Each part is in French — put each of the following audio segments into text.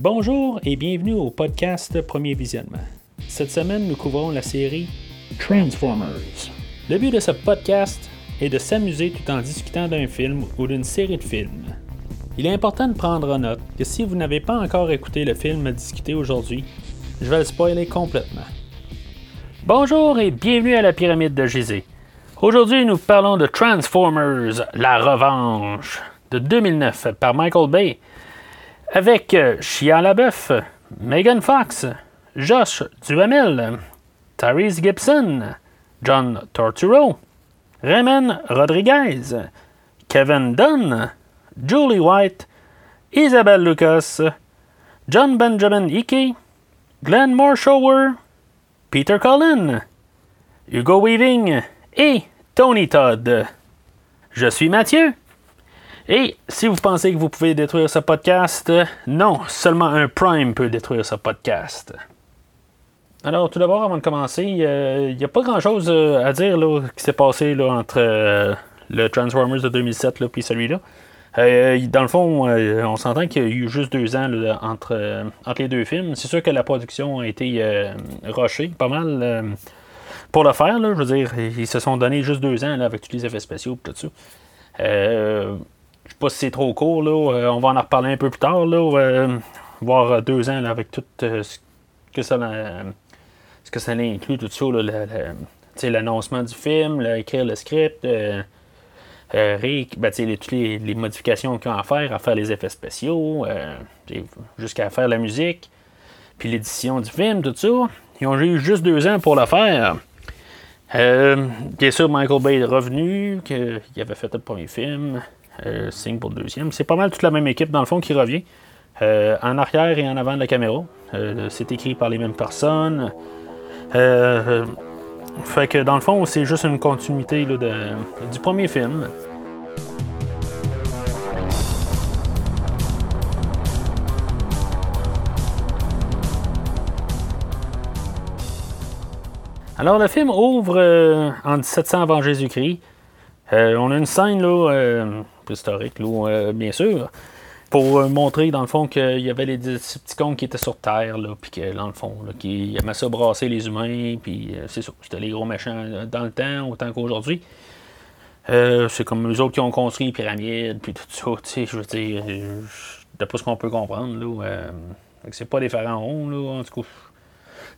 Bonjour et bienvenue au podcast Premier Visionnement. Cette semaine, nous couvrons la série Transformers. Le but de ce podcast est de s'amuser tout en discutant d'un film ou d'une série de films. Il est important de prendre en note que si vous n'avez pas encore écouté le film à discuter aujourd'hui, je vais le spoiler complètement. Bonjour et bienvenue à la pyramide de Gizeh. Aujourd'hui, nous parlons de Transformers, la revanche de 2009 par Michael Bay avec Shia LaBeouf, Megan Fox, Josh Duhamel, Tyrese Gibson, John Torturo, Raymond Rodriguez, Kevin Dunn, Julie White, Isabelle Lucas, John Benjamin Ike, Glenn Morshower, Peter Cullen, Hugo Weaving et Tony Todd. Je suis Mathieu. Et si vous pensez que vous pouvez détruire ce podcast, non, seulement un Prime peut détruire ce podcast. Alors, tout d'abord, avant de commencer, il n'y a pas grand-chose euh, à dire là, qui s'est passé là, entre euh, le Transformers de 2007 et celui-là. Euh, dans le fond, on s'entend qu'il y a eu juste deux ans entre, entre les deux films. C'est sûr que la production a été rushée pas mal pour le faire. je veux dire, ils se sont donné juste deux ans avec tous les effets spéciaux et tout ça. Je sais pas si c'est trop court. Là, on va en reparler un peu plus tard. Là, voir deux ans avec tout ce que ça ce que ça inclut tout ça, l'annoncement du film, écrire le script, euh, euh, ben, toutes les, modifications qu'ils ont à faire, à faire les effets spéciaux, euh, jusqu'à faire la musique, puis l'édition du film, tout ça. Ils ont eu juste deux ans pour le faire. bien sûr, Michael Bay est revenu, qu'il avait fait le premier film, signe pour le deuxième. C'est pas mal toute la même équipe, dans le fond, qui revient. en arrière et en avant de la caméra. c'est écrit par les mêmes personnes. Euh, fait que dans le fond, c'est juste une continuité du premier film. Alors, le film ouvre euh, en 1700 avant Jésus-Christ. Euh, on a une scène là, historique, là, bien sûr, pour euh, montrer dans le fond qu'il y avait les Decepticons qui étaient sur Terre, là, puis que dans le fond, qui aimaient ça brasser les humains, puis euh, c'est ça, c'était les gros méchants euh, dans le temps, autant qu'aujourd'hui. c'est comme eux autres qui ont construit les pyramides, puis tout ça, tu sais, je veux dire, d'après ce qu'on peut comprendre, là, c'est pas des pharaons, là, en tout cas.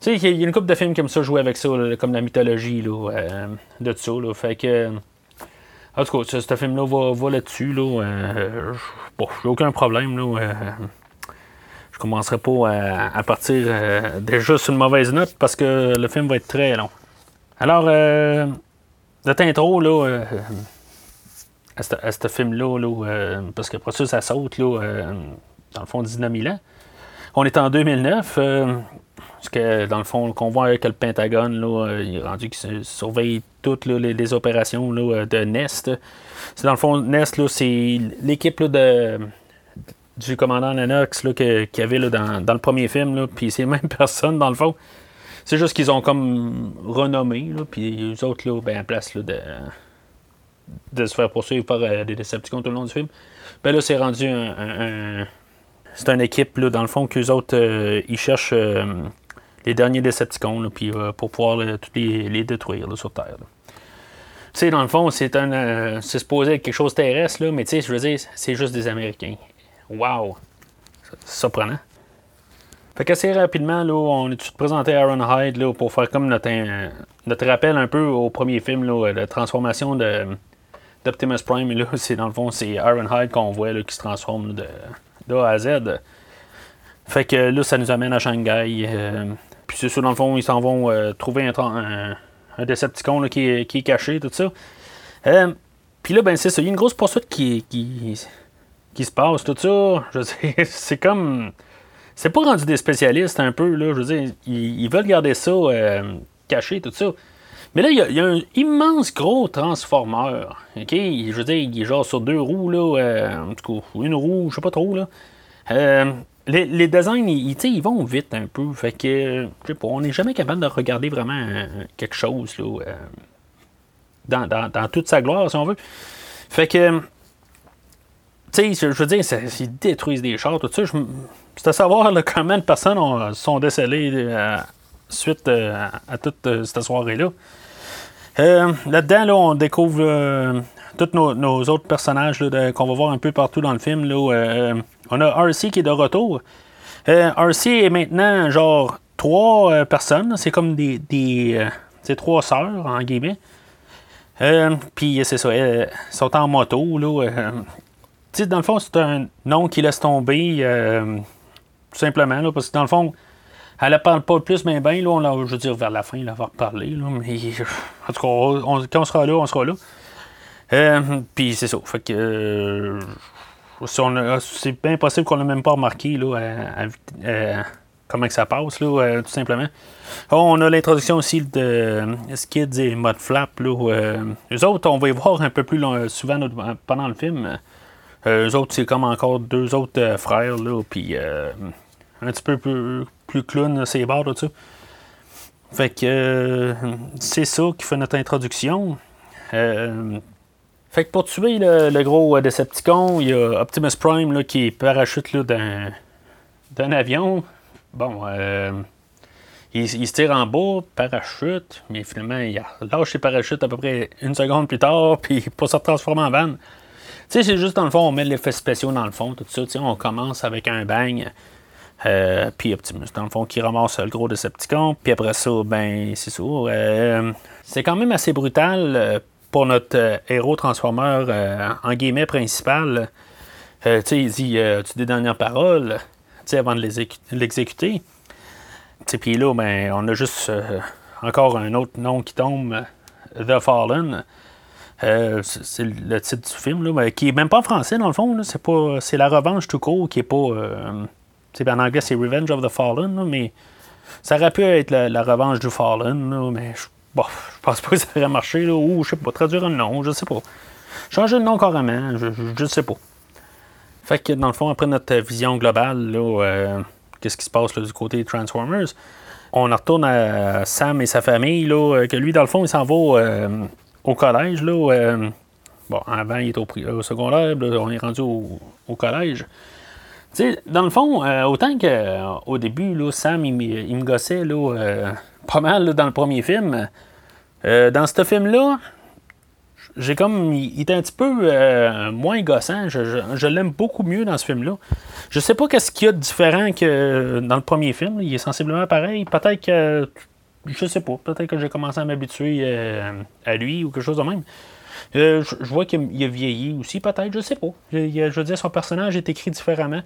Tu sais, il y a une couple de films comme ça jouer avec ça, comme la mythologie, là, de tout ça, là, fait que... En tout cas, ce, film-là va, là-dessus. Là, euh, bon, j'ai aucun problème. Là, euh, je commencerai pas à, partir euh, déjà sur une mauvaise note parce que le film va être très long. Alors, notre intro, là, à ce film-là, là, parce que après ça, ça saute, là, dans le fond, 19 000 ans. On est en 2009. Parce que dans le fond, qu'on voit avec le Pentagone, là, euh, il est rendu qu'il surveille toutes les, opérations là, de Nest. C'est dans le fond, Nest, c'est l'équipe du commandant Lennox qu'il y avait dans, le premier film. Puis c'est même personne dans le fond. C'est juste qu'ils ont comme renommé. Puis les autres, là, ben, en place de, de se faire poursuivre par euh, des Decepticons tout le long du film. Ben là, c'est rendu un, c'est une équipe, dans le fond, qu'eux autres, euh, ils cherchent les derniers Decepticons, puis, euh, pour pouvoir tous les, détruire sur Terre. Tu sais, dans le fond, c'est un euh, c'est supposé être quelque chose terrestre, là, mais tu sais, je veux dire, c'est juste des Américains. Wow! Surprenant. Fait qu'assez rapidement, là, on est présenté Aaron Hyde là, pour faire comme notre, notre rappel un peu au premier film, là, la transformation de, d'Optimus Prime. Et là, c'est dans le fond, c'est Aaron Hyde qu'on voit là, qui se transforme de, de A à Z. Fait que là, ça nous amène à Shanghai. Euh, puis c'est ça, dans le fond, ils s'en vont euh, trouver un, un, Decepticon qui, est, qui, est, caché, tout ça. Euh, puis là, ben c'est ça, il y a une grosse poursuite qui, qui, qui se passe, tout ça. Je sais, c'est comme. C'est pas rendu des spécialistes un peu, là. Je veux dire, ils, veulent garder ça euh, caché, tout ça. Mais là, il y, a, un immense gros transformeur. OK? Je veux dire, il est genre sur deux roues, là. en tout cas, une roue, je sais pas trop, là les, designs, ils, ils, vont vite un peu. Fait que, je sais pas, on n'est jamais capable de regarder vraiment euh, quelque chose là, euh, dans, dans, toute sa gloire, si on veut. Fait que, tu sais, je, veux dire, ils détruisent des chars, tout ça. C'est à savoir combien de personnes sont décédées euh, suite euh, à, toute euh, cette soirée-là. Là-dedans, là, on découvre tous nos, autres personnages qu'on va voir un peu partout dans le film. Là, on a RC qui est de retour. RC est maintenant genre trois personnes. C'est comme des, des c'est trois sœurs, en guillemets. Puis c'est ça, elles sont en moto. Là, dans le fond, c'est un nom qui laisse tomber, euh, tout simplement, parce que dans le fond, elle ne parle pas plus, mais bien, là, on je veux dire, vers la fin, elle va reparler, là, mais en tout cas, quand on sera là, on sera là. Euh, puis c'est ça, fait que euh, c'est bien possible qu'on n'ait même pas remarqué, là, comment que ça passe, là, tout simplement. on a l'introduction aussi de Skids et Mudflap, là, les autres, on va y voir un peu plus souvent pendant le film. Euh, eux autres, c'est comme encore deux autres euh, frères, là, puis euh, un petit peu plus, plus clown, c'est barres, tout ça. Fait que c'est ça qui fait notre introduction. Fait que pour tuer le, gros Decepticon, il y a Optimus Prime là, qui parachute là, d'un, d'un avion. Bon, il, se tire en bas, parachute, mais finalement, il lâche ses parachutes à peu près une seconde plus tard, puis pour se transformer en van sais, c'est juste dans le fond, on met l'effet spéciaux dans le fond, tout ça. On commence avec un bang. Euh, puis Optimus, dans le fond, qui ramasse le gros Decepticon. Puis après ça, ben, c'est ça. Euh, c'est quand même assez brutal euh, pour notre héros transformeur en guillemets principal. tu sais, il dit tu des dernières paroles avant de l'exécuter? Puis là, ben, on a juste encore un autre nom qui tombe The Fallen. Euh, c'est le titre du film, là, qui est même pas français dans le fond. C'est pas, c'est la revanche tout court qui est pas. Euh, en anglais c'est Revenge of the Fallen, mais ça aurait pu être la, revanche du Fallen, mais je, bon, je pense pas que ça aurait marché ou je sais pas traduire un nom, je sais pas. Changer le nom carrément, je, je, sais pas. Fait que dans le fond après notre vision globale, là, euh, qu'est-ce qui se passe du côté Transformers, on retourne à Sam et sa famille, là, que lui dans le fond il s'en va au collège, là, euh, bon, avant, il était au, secondaire, on est rendu au, collège. Dans le fond, euh, autant qu'au début, là, Sam, il, me gossait là, euh, pas mal dans le premier film. dans ce film-là, j'ai comme. Il, était un petit peu moins gossant. Je, l'aime beaucoup mieux dans ce film-là. Je sais pas qu'est-ce qu'il y a de différent que dans le premier film. Il est sensiblement pareil. Peut-être que je sais pas. Peut-être que j'ai commencé à m'habituer euh, à lui ou quelque chose de même. Euh, je, vois qu'il a vieilli aussi, peut-être, je sais pas. Je, veux dire, son personnage est écrit différemment.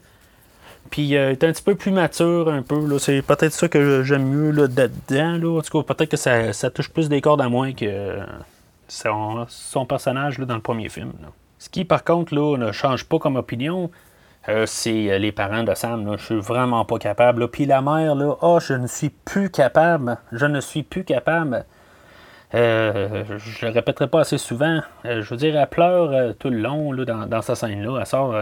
Puis euh, il est un petit peu plus mature, un peu. C'est peut-être ça que j'aime mieux là, dedans. Là. En tout cas, peut-être que ça, touche plus des cordes à moi que son, personnage là, dans le premier film. Ce qui, par contre, là, ne change pas comme opinion. Euh, c'est euh, les parents de Sam. Là. Je suis vraiment pas capable. Puis la mère, là, oh, je ne suis plus capable. Je ne suis plus capable. Euh, je le répéterai pas assez souvent. je veux dire, elle pleure tout le long là, dans, dans cette scène-là. Elle sort.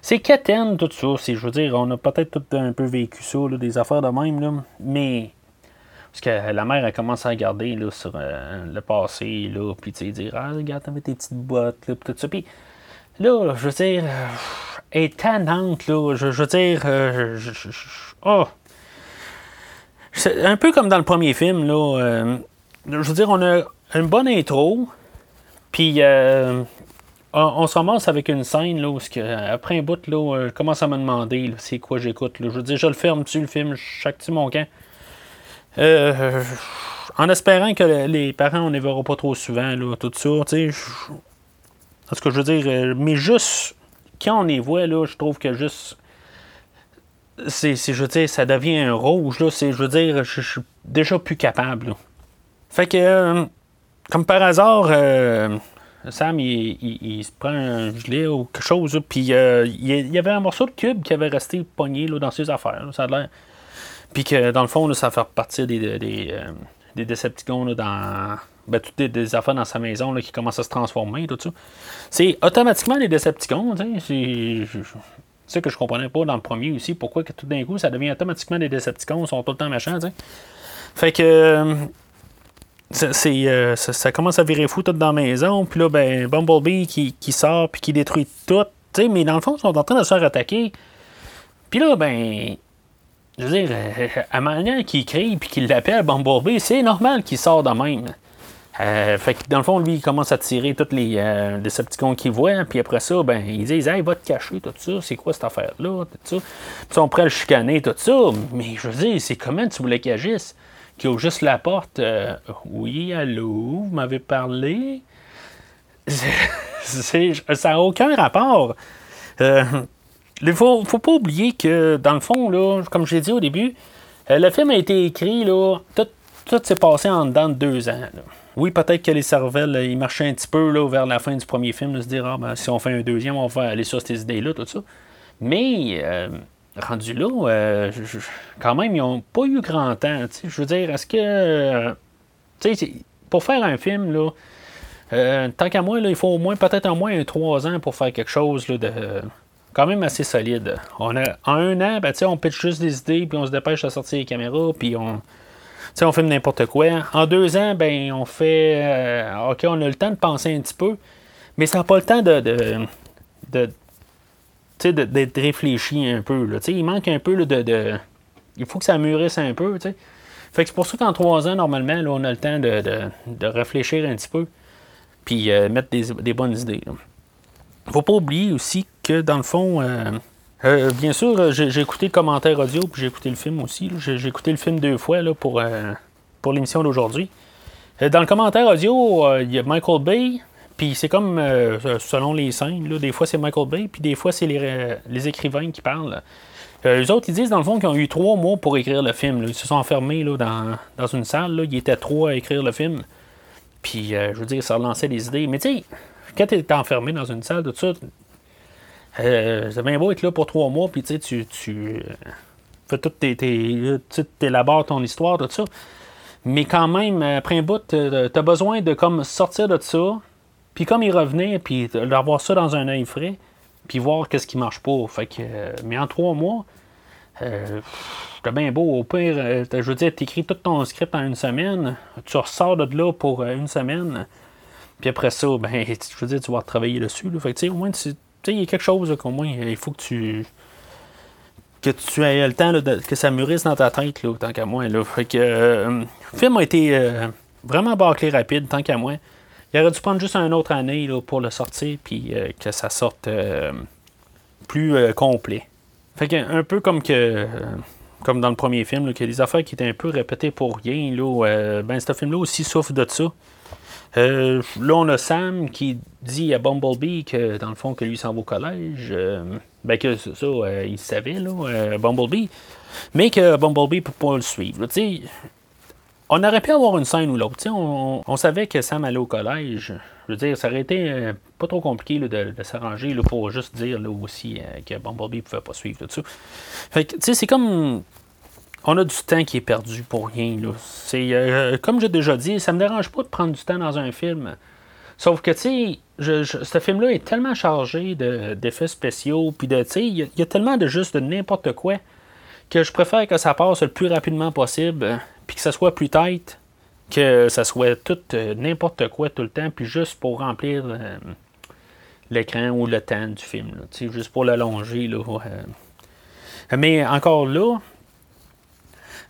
c'est quétaine tout ça. Je veux dire, on a peut-être tout un peu vécu ça, des affaires de même. Là, mais. Parce que la mère, elle commence à regarder là, sur le passé, là, puis dire Ah, regarde, t'avais tes petites bottes, là, tout ça. Puis là, je veux dire est tannante, là. Je, veux dire. Euh, oh. C'est un peu comme dans le premier film, là. Euh, je veux dire, on a une bonne intro, puis euh, on, se ramasse avec une scène, là, où après un bout, là, je commence à me demander c'est quoi j'écoute. Je veux dire, je le ferme-tu le film, chaque mon camp. en espérant que les parents, on ne les verra pas trop souvent, là, tout ça, tu sais. ce que je veux dire, mais juste quand on les voit, là, je trouve que juste. C'est, je veux dire, ça devient un rouge, là. C'est, je veux dire, je, suis déjà plus capable, Fait que, euh, comme par hasard, euh, Sam, il, se prend un gilet ou quelque chose, puis euh, il, y avait un morceau de cube qui avait resté pogné là, dans ses affaires, ça a l'air. Puis que, dans le fond, ça fait partir des, des, des Decepticons dans ben, toutes des, affaires dans sa maison là, qui commencent à se transformer, tout ça. C'est automatiquement les Decepticons, c'est ça que je comprenais pas dans le premier aussi, pourquoi que tout d'un coup ça devient automatiquement des Decepticons, ils sont tout le temps machins. Fait que euh, c'est, ça, commence à virer fou tout dans la maison, puis là, ben, Bumblebee qui, sort puis qui détruit tout, mais dans le fond, ils sont en train de se faire attaquer. Puis là, ben, je veux dire, euh, à manière qu'il crie puis qu'il l'appelle Bumblebee, c'est normal qu'il sort de même. Euh, fait que dans le fond, lui, il commence à tirer tous les euh, Decepticons qu'il voit, puis après ça, ben, ils disent Hey, va te cacher, tout ça, c'est quoi cette affaire-là, tout ça. Puis ils sont prêts à le chicaner, tout ça, mais je veux dire, c'est comment tu voulais qu'il agisse? Qu'il ouvre juste la porte euh, Oui, allô, vous m'avez parlé? Ça n'a aucun rapport. Euh, il faut, faut pas oublier que, dans le fond, là, comme je l'ai dit au début, euh, le film a été écrit, là, tout, tout s'est passé en dedans de deux ans. là. Oui, peut-être que les cervelles, ils marchaient un petit peu là, vers la fin du premier film, de se dire, ah, ben, si on fait un deuxième, on va aller sur ces idées-là, tout ça. Mais, rendu là, euh, quand même, ils n'ont pas eu grand temps. Je veux dire, est-ce que. pour faire un film, là, euh, tant qu'à moi, là, il faut au moins, peut-être au moins trois ans pour faire quelque chose là, de quand même assez solide. On a, en un an, ben, on pitch juste des idées, puis on se dépêche à sortir les caméras, puis on, on filme n'importe quoi. En deux ans, ben, on fait. euh, OK, on a le temps de penser un petit peu, mais ça n'a pas le temps de. de- d'être réfléchi un peu. Il manque un peu de, de- Il faut que ça mûrisse un peu. tu sais. Fait que c'est pour ça qu'en trois ans, normalement, là, on a le temps de, de- de réfléchir un petit peu, puis euh, mettre des, des bonnes idées. là. Faut pas oublier aussi que dans le fond, euh, euh, bien sûr, j'ai écouté le commentaire audio puis j'ai écouté le film aussi. J'ai écouté le film deux fois là, pour, pour l'émission d'aujourd'hui. Dans le commentaire audio, il y a Michael Bay, c'est comme euh, selon les scènes. là, des fois c'est Michael Bay, puis des fois c'est les, euh, les écrivains qui parlent. Euh, eux autres, ils disent dans le fond qu'ils ont eu trois mois pour écrire le film. Ils se sont enfermés là, dans, dans une salle. Là. Ils étaient trois à écrire le film. Puis, euh, je veux dire, ça relançait des idées. Mais tu sais, quand tu es enfermé dans une salle, tout ça, euh, c'est bien beau être là pour trois mois, puis tu euh, fais tout tes, tes, tu élabores ton histoire, tout ça. Mais quand même, après un bout, tu as besoin de comme sortir de ça, puis comme y revenir, puis d'avoir ça dans un œil frais, puis voir qu'est-ce qui marche pas. Fait que, euh, mais en trois mois, euh, bien beau. Au pire, euh, je veux dire, tu écris tout ton script en une semaine, tu ressors de là pour euh, une semaine, puis après ça, ben, je veux dire, tu vas travailler dessus. Fait que, au moins, il y a quelque chose qu'au moins, il faut que tu que tu aies le temps de- que ça mûrisse dans ta tête, là, tant qu'à moi. Fait que le film a été vraiment bâclé rapide, tant qu'à moi. Il aurait dû prendre juste une autre année là, pour le sortir, puis euh, que ça sorte euh, plus euh, complet. Fait que un peu comme que comme dans le premier film, là, qu'il y a des affaires qui étaient un peu répétées pour rien. Là, ben, ce film-là aussi souffre de ça. Là, on a Sam qui dit à Bumblebee que, dans le fond, que lui s'en va au collège. Ben, que ça, il savait, là, Bumblebee. Mais que Bumblebee ne peut pas le suivre. On aurait pu avoir une scène ou l'autre. On, savait que Sam allait au collège. Je veux dire, ça aurait été euh, pas trop compliqué de, s'arranger pour juste dire là, aussi euh, que Bumblebee pouvait pas suivre tout ça. Fait que, c'est comme on a du temps qui est perdu pour rien. Là. C'est, euh, comme j'ai déjà dit, ça me dérange pas de prendre du temps dans un film. Sauf que, tu ce film-là est tellement chargé de- d'effets spéciaux, puis de, il y, a- tellement de juste de n'importe quoi que je préfère que ça passe le plus rapidement possible, euh, puis que ça soit plus tight, que ça soit tout euh, n'importe quoi tout le temps, puis juste pour remplir euh, l'écran ou le temps du film, juste pour l'allonger. Mais encore là,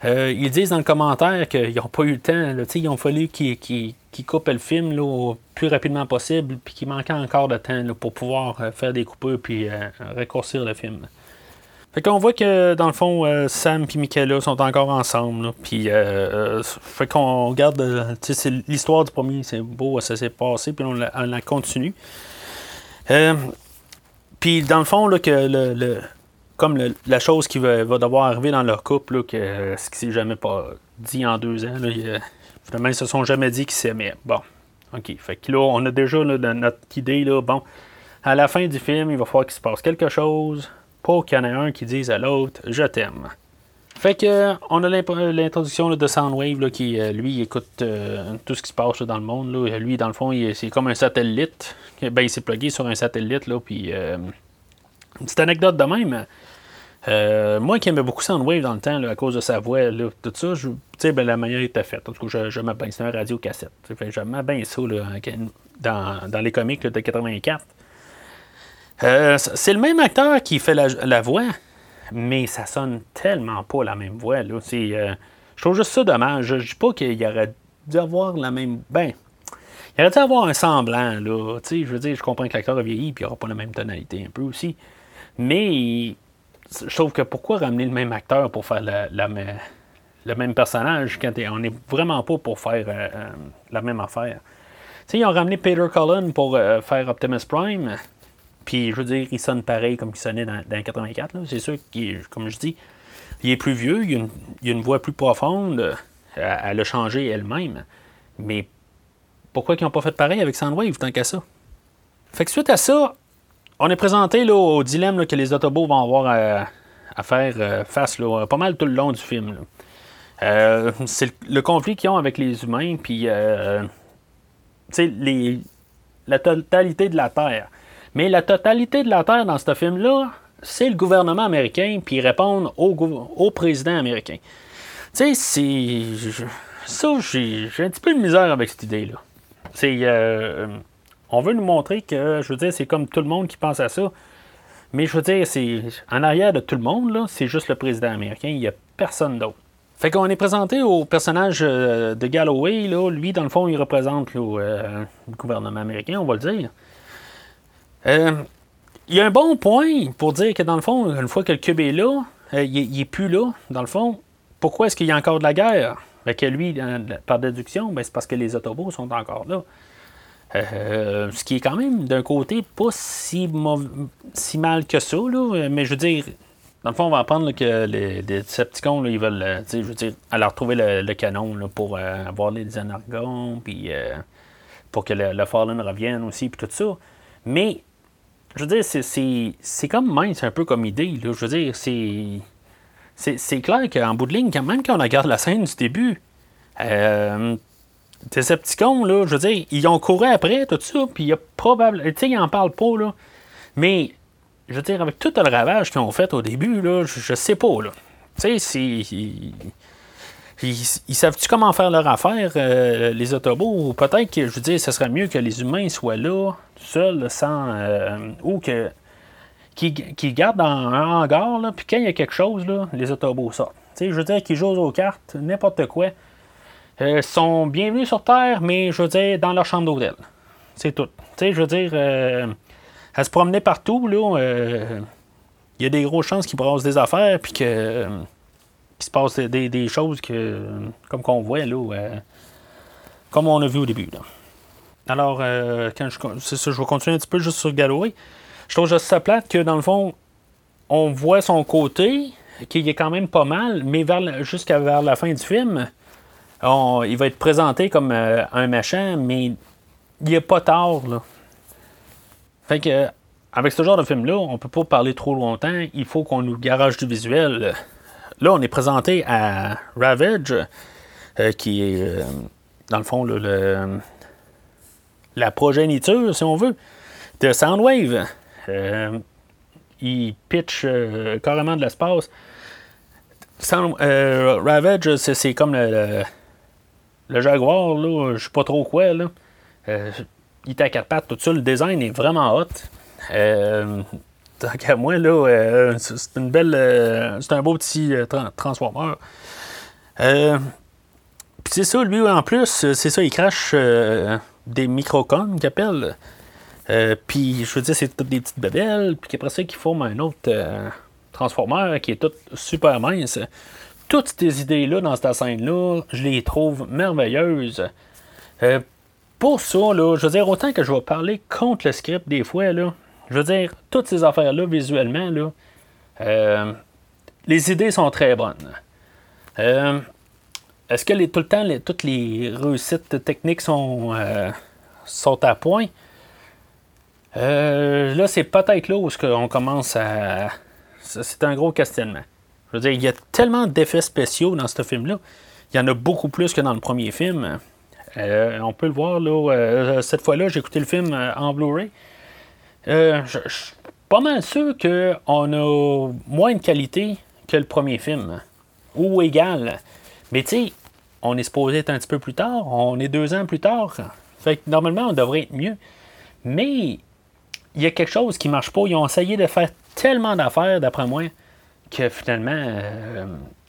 euh, ils disent dans le commentaire qu'ils n'ont pas eu le temps. là, ils ont fallu qu'ils coupent le film là, au plus rapidement possible, puis qu'il manquait encore de temps pour pouvoir faire des coupures puis raccourcir le film. Fait qu'on voit que dans le fond, euh, Sam et Michaela sont encore ensemble. Puis, euh, euh, fait qu'on regarde, l'histoire du premier, c'est beau, ça s'est passé, puis on la, on continue. Puis dans le fond, là, que le, le- comme la chose qui va, va devoir arriver dans leur couple, là, que ce qui s'est jamais pas dit en deux ans, là, il y a- finalement ils se sont jamais dit qu'ils s'aimaient. Bon, ok. Fait que là, on a déjà notre idée, là, bon, à la fin du film, il va falloir qu'il se passe quelque chose pour qu'il y en ait un qui dise à l'autre Je t'aime. Fait que on a l'introduction de Soundwave qui euh, lui écoute euh, tout ce qui se passe dans le monde. Lui, dans le fond, c'est comme un satellite. Ben, il s'est plugué sur un satellite, puis euh, une petite anecdote de même. Moi qui aimais beaucoup Soundwave dans le temps, à cause de sa voix, tout ça, je- ben, la manière était faite. En tout cas, je- j'aimais bien. C'était un radio cassette. Fait que J'aimais bien ça dans, dans les comics de 84. Euh, c'est le même acteur qui fait la, voix, mais ça sonne tellement pas la même voix. Là. Euh, je trouve juste ça dommage. Je dis pas qu'il aurait dû avoir la même. Ben, il aurait dû avoir un semblant. Là. Je veux dire, je comprends que l'acteur a vieilli et il aura pas la même tonalité un peu aussi. Mais je trouve que pourquoi ramener le même acteur pour faire le même personnage quand on n'est vraiment pas pour faire euh, la même affaire? ils ont ramené Peter Cullen pour faire Optimus Prime. Puis, je veux dire, il sonne pareil comme il sonnait dans, dans 84. C'est sûr qu'il, comme je dis, il est plus vieux, il a une, voix plus profonde. Elle, a changé elle-même. Mais pourquoi ils n'ont pas fait pareil avec Soundwave tant qu'à ça? Fait que suite à ça, on est présenté au dilemme que les Autobots vont avoir à, faire euh, face pas mal tout le long du film. Euh, c'est le, conflit qu'ils ont avec les humains, puis euh, la totalité de la Terre. Mais la totalité de la Terre dans ce film-là, c'est le gouvernement américain, puis répondre au, président américain. Tu sais, c'est. Ça, j'ai un petit peu de misère avec cette idée-là. C'est. Euh, on veut nous montrer que, je veux dire, c'est comme tout le monde qui pense à ça. Mais je veux dire, c'est. En arrière de tout le monde, c'est juste le président américain, il n'y a personne d'autre. Fait qu'on est présenté au personnage euh, de Galloway, là. Lui, dans le fond, il représente euh, le gouvernement américain, on va le dire. Euh, il y a un bon point pour dire que dans le fond, une fois que le cube est là, euh, il, n'est plus là, dans le fond. Pourquoi est-ce qu'il y a encore de la guerre? Ben, que lui, par déduction, ben, c'est parce que les autobots sont encore là. Euh, ce qui est quand même d'un côté pas si, si mal que ça, là, mais je veux dire, dans le fond, on va apprendre que les, Decepticons, ils veulent, je veux dire, aller retrouver le, canon pour avoir les anargons, puis pour que le, le Fallen revienne aussi, puis tout ça. Mais je veux dire, c'est comme mince un peu comme idée. Je veux dire, c'est. C'est clair qu'en bout de ligne, quand même, quand on regarde la scène du début, euh, Decepticons, là, je veux dire, ils ont couru après tout ça, puis il y a probablement. Tu sais, ils en parlent pas, là. Mais, je veux dire, avec tout le ravage qu'ils ont fait au début, là, je, sais pas, là. Tu sais, c'est. Ils, savent-tu comment faire leur affaire, euh, les autobots? Peut-être que, je veux dire, ce serait mieux que les humains soient là, seuls, sans. Euh, ou que. Qu'ils gardent dans un hangar, là, puis quand il y a quelque chose, là, les autobots sortent. je veux dire, qu'ils jouent aux cartes, n'importe quoi. Euh, sont bienvenus sur Terre, mais je veux dire, dans leur chambre d'hôtel. C'est tout. Je veux dire, à se promener partout, là, il y a des grosses chances qu'ils brassent des affaires, puis que qu'il se passe des, choses que, comme qu'on voit là, euh, comme on a vu au début. Alors, euh, quand je, je vais continuer un petit peu juste sur Galloway. Je trouve juste ça plate que dans le fond, on voit son côté, qui est quand même pas mal, mais jusqu'à vers la fin du film, il va être présenté comme euh, un machin, mais il n'est pas tard. Là. Fait que, avec ce genre de film-là, on peut pas parler trop longtemps. Il faut qu'on nous garage du visuel. Là, on est présenté à Ravage, euh, qui est, euh, dans le fond, la progéniture, si on veut, de Soundwave. Euh, il pitch carrément de l'espace. Ravage, c'est comme le, Jaguar, là, je sais pas trop quoi. Il est à quatre tout ça. Le design est vraiment hot tant qu'à moi, là, euh, c'est une belle. Euh, c'est un beau petit euh, transformer. Puis c'est ça, lui, en plus, c'est ça, il crache des microcones qu'il appelle. puis je veux dire, c'est toutes des petites babelles. Puis après ça, qu'il forme un autre transformer qui est tout super mince. Toutes ces idées-là dans cette scène-là, je les trouve merveilleuses. pour ça, là, je veux dire, autant que je vais parler contre le script des fois, là, je veux dire, toutes ces affaires-là, visuellement, euh, les idées sont très bonnes. Euh, est-ce que tout le temps, toutes les réussites techniques sont, euh, sont à point? là, c'est peut-être là où on commence à. C'est un gros questionnement. Je veux dire, il y a tellement d'effets spéciaux dans ce film-là. Il y en a beaucoup plus que dans le premier film. on peut le voir, là. cette fois-là, j'ai écouté le film en Blu-ray. Euh, je, suis pas mal sûr qu'on a moins de qualité que le premier film. Ou égal. Mais tu sais, on est supposé être un petit peu plus tard. On est deux ans plus tard. Fait que normalement, on devrait être mieux. Mais il y a quelque chose qui marche pas. Ils ont essayé de faire tellement d'affaires, d'après moi, que finalement,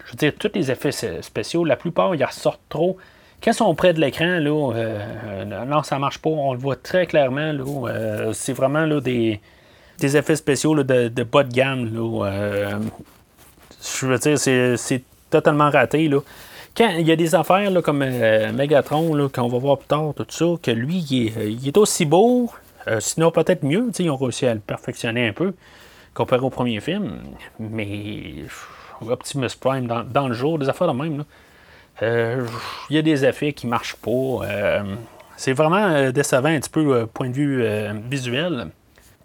je veux dire, tous les effets spéciaux, la plupart, ils ressortent trop. Quand ils sont près de l'écran, là, non, ça marche pas. On le voit très clairement. Là, c'est vraiment là, des, effets spéciaux de, bas de gamme. Là, je veux dire, c'est totalement raté. Là. Quand il y a des affaires là, comme euh, Megatron, qu'on va voir plus tard, tout ça, que lui, il est, aussi beau, euh, sinon peut-être mieux. Ils ont réussi à le perfectionner un peu comparé au premier film. Mais Optimus Prime, dans, le jour, des affaires de même, euh, il y a des effets qui marchent pas. c'est vraiment décevant un petit peu point de vue visuel.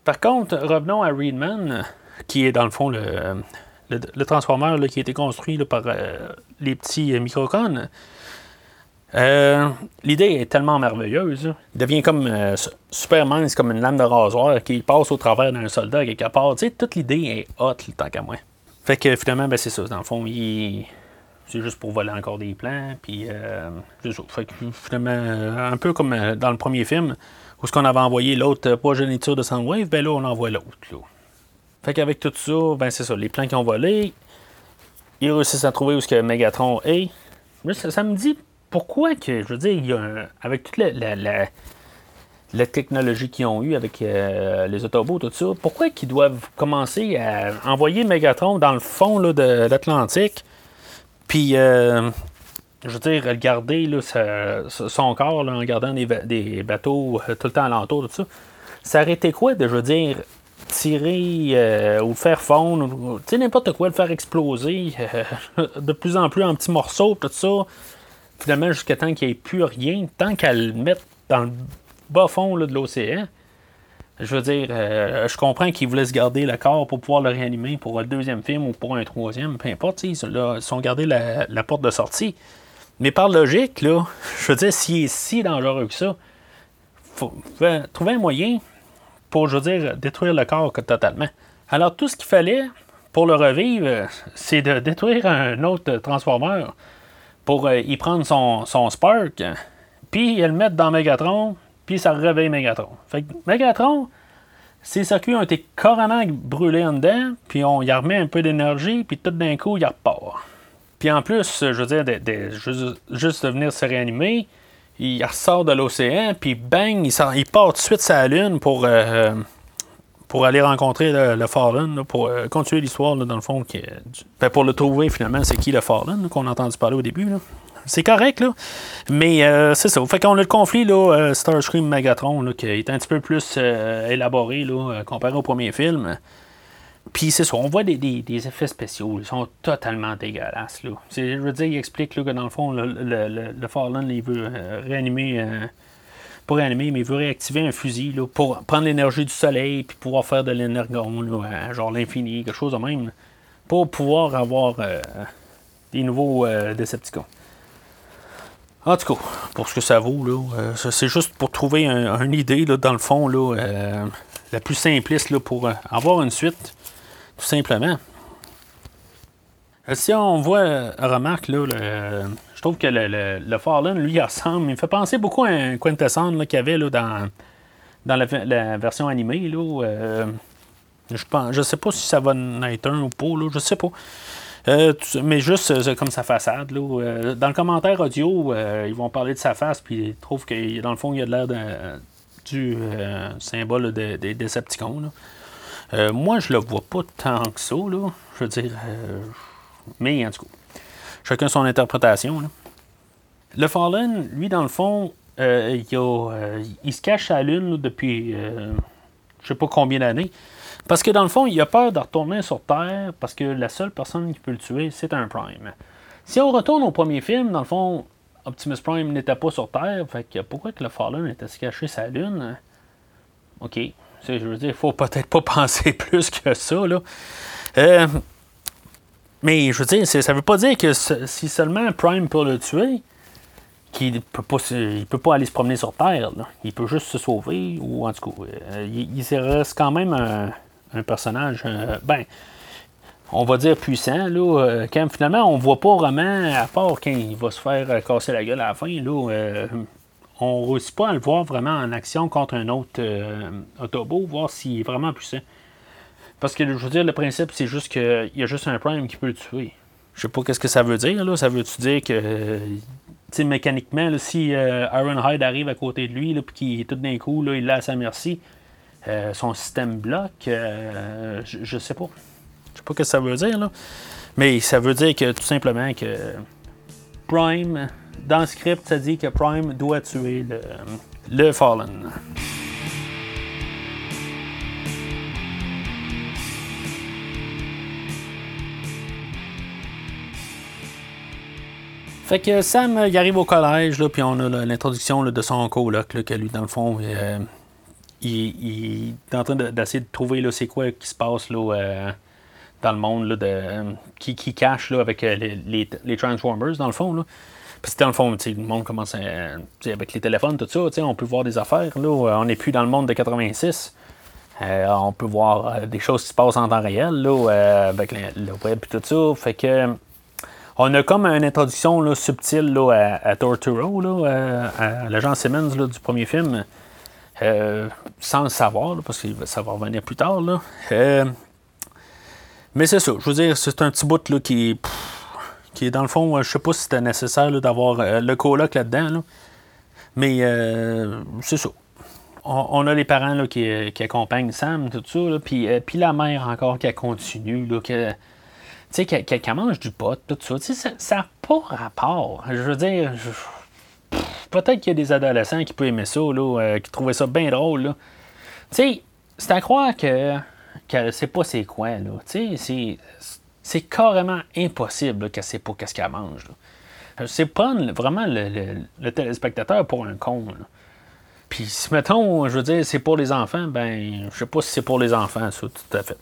Par contre, revenons à Reedman, qui est dans le fond le, le, transformer qui a été construit par euh, les petits euh, microcons. Euh, l'idée est tellement merveilleuse. Il devient comme super mince, comme une lame de rasoir qui passe au travers d'un soldat quelque part. Tu toute l'idée est hot, temps qu'à moi. Fait que finalement, ben, c'est ça. Dans le fond, c'est juste pour voler encore des plans. Puis, Fait que finalement, un peu comme dans le premier film, où ce qu'on avait envoyé l'autre progéniture de Soundwave, ben là, on envoie l'autre. Fait qu'avec tout ça, ben c'est ça, les plans qui ont volé, ils réussissent à trouver où ce que Megatron est. Ça, me dit pourquoi que, je veux dire, avec toute la, la, technologie qu'ils ont eue avec euh, les Autobots, tout ça, pourquoi qu'ils doivent commencer à envoyer Megatron dans le fond là, de l'Atlantique, puis, euh, je veux dire, garder là, son corps en gardant des, bateaux euh, tout le temps alentour, tout ça. Ça aurait été quoi de, je veux dire, tirer euh, ou faire fondre, tu sais, n'importe quoi, le faire exploser de plus en plus en petits morceaux, tout ça. Finalement, jusqu'à temps qu'il n'y ait plus rien, tant qu'à le mettre dans le bas fond de l'océan. Je veux dire, euh, je comprends qu'ils voulaient se garder le corps pour pouvoir le réanimer pour le deuxième film ou pour un troisième, peu importe, ils sont gardés la, porte de sortie. Mais par logique, là, je veux dire, s'il est si dangereux que ça, faut trouver un moyen pour, je veux dire, détruire le corps totalement. Alors, tout ce qu'il fallait pour le revivre, c'est de détruire un autre Transformer pour euh, y prendre son, son Spark, puis le mettre dans Megatron, puis ça réveille Megatron. Fait que Megatron, ses circuits ont été carrément brûlés en dedans, puis on y remet un peu d'énergie, puis tout d'un coup, il repart. Puis en plus, je veux dire, juste, de venir se réanimer, il ressort de l'océan, puis bang, il, part tout de suite sa lune pour, euh, pour aller rencontrer le, Fallen, pour euh, continuer l'histoire, dans le fond. Qui, ben, pour le trouver, finalement, c'est qui le Fallen, qu'on a entendu parler au début. C'est correct, là. Mais euh, c'est ça. Fait qu'on a le conflit, là, Starscream Megatron, qui est un petit peu plus élaboré, là, comparé au premier film. Puis c'est ça, on voit des, effets spéciaux. Ils sont totalement dégueulasses. Là. Je veux dire, il explique que dans le fond, le, le, Fallen, il veut euh, réanimer. Euh, pas réanimer, mais il veut réactiver un fusil là, pour prendre l'énergie du soleil puis pouvoir faire de l'énergon, genre l'infini, quelque chose de même. Pour pouvoir avoir euh, des nouveaux Decepticons. En tout cas, pour ce que ça vaut, là, c'est juste pour trouver une idée, là, dans le fond, là, la plus simpliste là, pour avoir une suite tout simplement. Euh, si on voit, euh, remarque, là, je trouve que le, le, lui, il ressemble. Il me fait penser beaucoup à un Quintessence qu'il y avait là, dans, dans la, version animée. Là, euh, je pense, je sais pas si ça va être un ou pas, là, je sais pas. Mais juste comme sa façade. Là, dans le commentaire audio, ils vont parler de sa face, puis ils trouvent que dans le fond, il y a de l'air du symbole des Decepticons. Euh, moi, je le vois pas tant que ça, là. Je veux dire. Euh, mais en tout cas, chacun son interprétation. Le Fallen, lui, dans le fond, euh, il, se cache à la Lune depuis je sais pas combien d'années. Parce que dans le fond, il a peur de retourner sur Terre parce que la seule personne qui peut le tuer, c'est un Prime. Si on retourne au premier film, dans le fond, Optimus Prime n'était pas sur Terre. Fait que pourquoi que le Fallen était se cacher sa Lune? OK. Je veux dire, il faut peut-être pas penser plus que ça. Là. Euh, mais je veux dire, ça veut pas dire que si seulement Prime peut le tuer, qu'il peut pas il peut pas aller se promener sur Terre. Il peut juste se sauver. Ou en tout cas, euh, il, reste quand même un, personnage. Euh, ben, on va dire puissant, là, quand finalement on voit pas vraiment, à part quand il va se faire casser la gueule à la fin, là, on ne réussit pas à le voir vraiment en action contre un autre Autobo, voir s'il est vraiment puissant. Parce que je veux dire, le principe, c'est juste qu'il y a juste un Prime qui peut le tuer. Je sais pas qu'est-ce que ça veut dire. Là. Ça veut-tu dire que sais, mécaniquement, si Ironhide arrive à côté de lui, puis qu'il est tout d'un coup, là, il l'a à sa merci, son système bloque, je, je sais pas. Je sais pas ce que ça veut dire, là. Mais ça veut dire que tout simplement que Prime, dans le script, ça dit que Prime doit tuer le, le Fallen. Fait que Sam, il arrive au collège, là, puis on a l'introduction de son coloc, que lui, dans le fond, euh, il, est en train d'essayer de, trouver c'est quoi qui se passe là, euh, dans le monde là, de, qui, qui cache là, avec euh, les, les, Transformers, dans le fond. Là. Parce que dans le fond, le monde commence à, avec les téléphones, tout ça, on peut voir des affaires. Là, on n'est plus dans le monde de 86. Euh, on peut voir euh, des choses qui se passent en temps réel là, avec le, web et tout ça. Fait que on a comme une introduction là, subtile là, à, Torturo, là, à l'agent Simmons du premier film, sans le savoir, parce que ça va revenir plus tard. Là. Mais c'est ça, je veux dire, c'est un petit bout là, qui, qui est dans le fond, euh, je sais pas si c'était nécessaire d'avoir euh, le coloc là-dedans. Mais euh, c'est ça. On, a les parents là, qui, accompagnent Sam, tout ça, puis, puis la mère encore qui continue, là, que, tu sais, qu'elle mange du pot, tout ça. Tu sais, ça n'a pas rapport. Je veux dire, peut-être qu'il y a des adolescents qui peuvent aimer ça, là, qui trouvaient ça bien drôle. Tu sais, c'est à croire que sait pas c'est quoi. Là. C'est, c'est carrément impossible qu'elle sait pas qu'est-ce qu'elle mange. C'est pas vraiment le, téléspectateur pour un con. Puis si mettons, je veux dire, c'est pour les enfants, ben je sais pas si c'est pour les enfants, ça, tout à fait.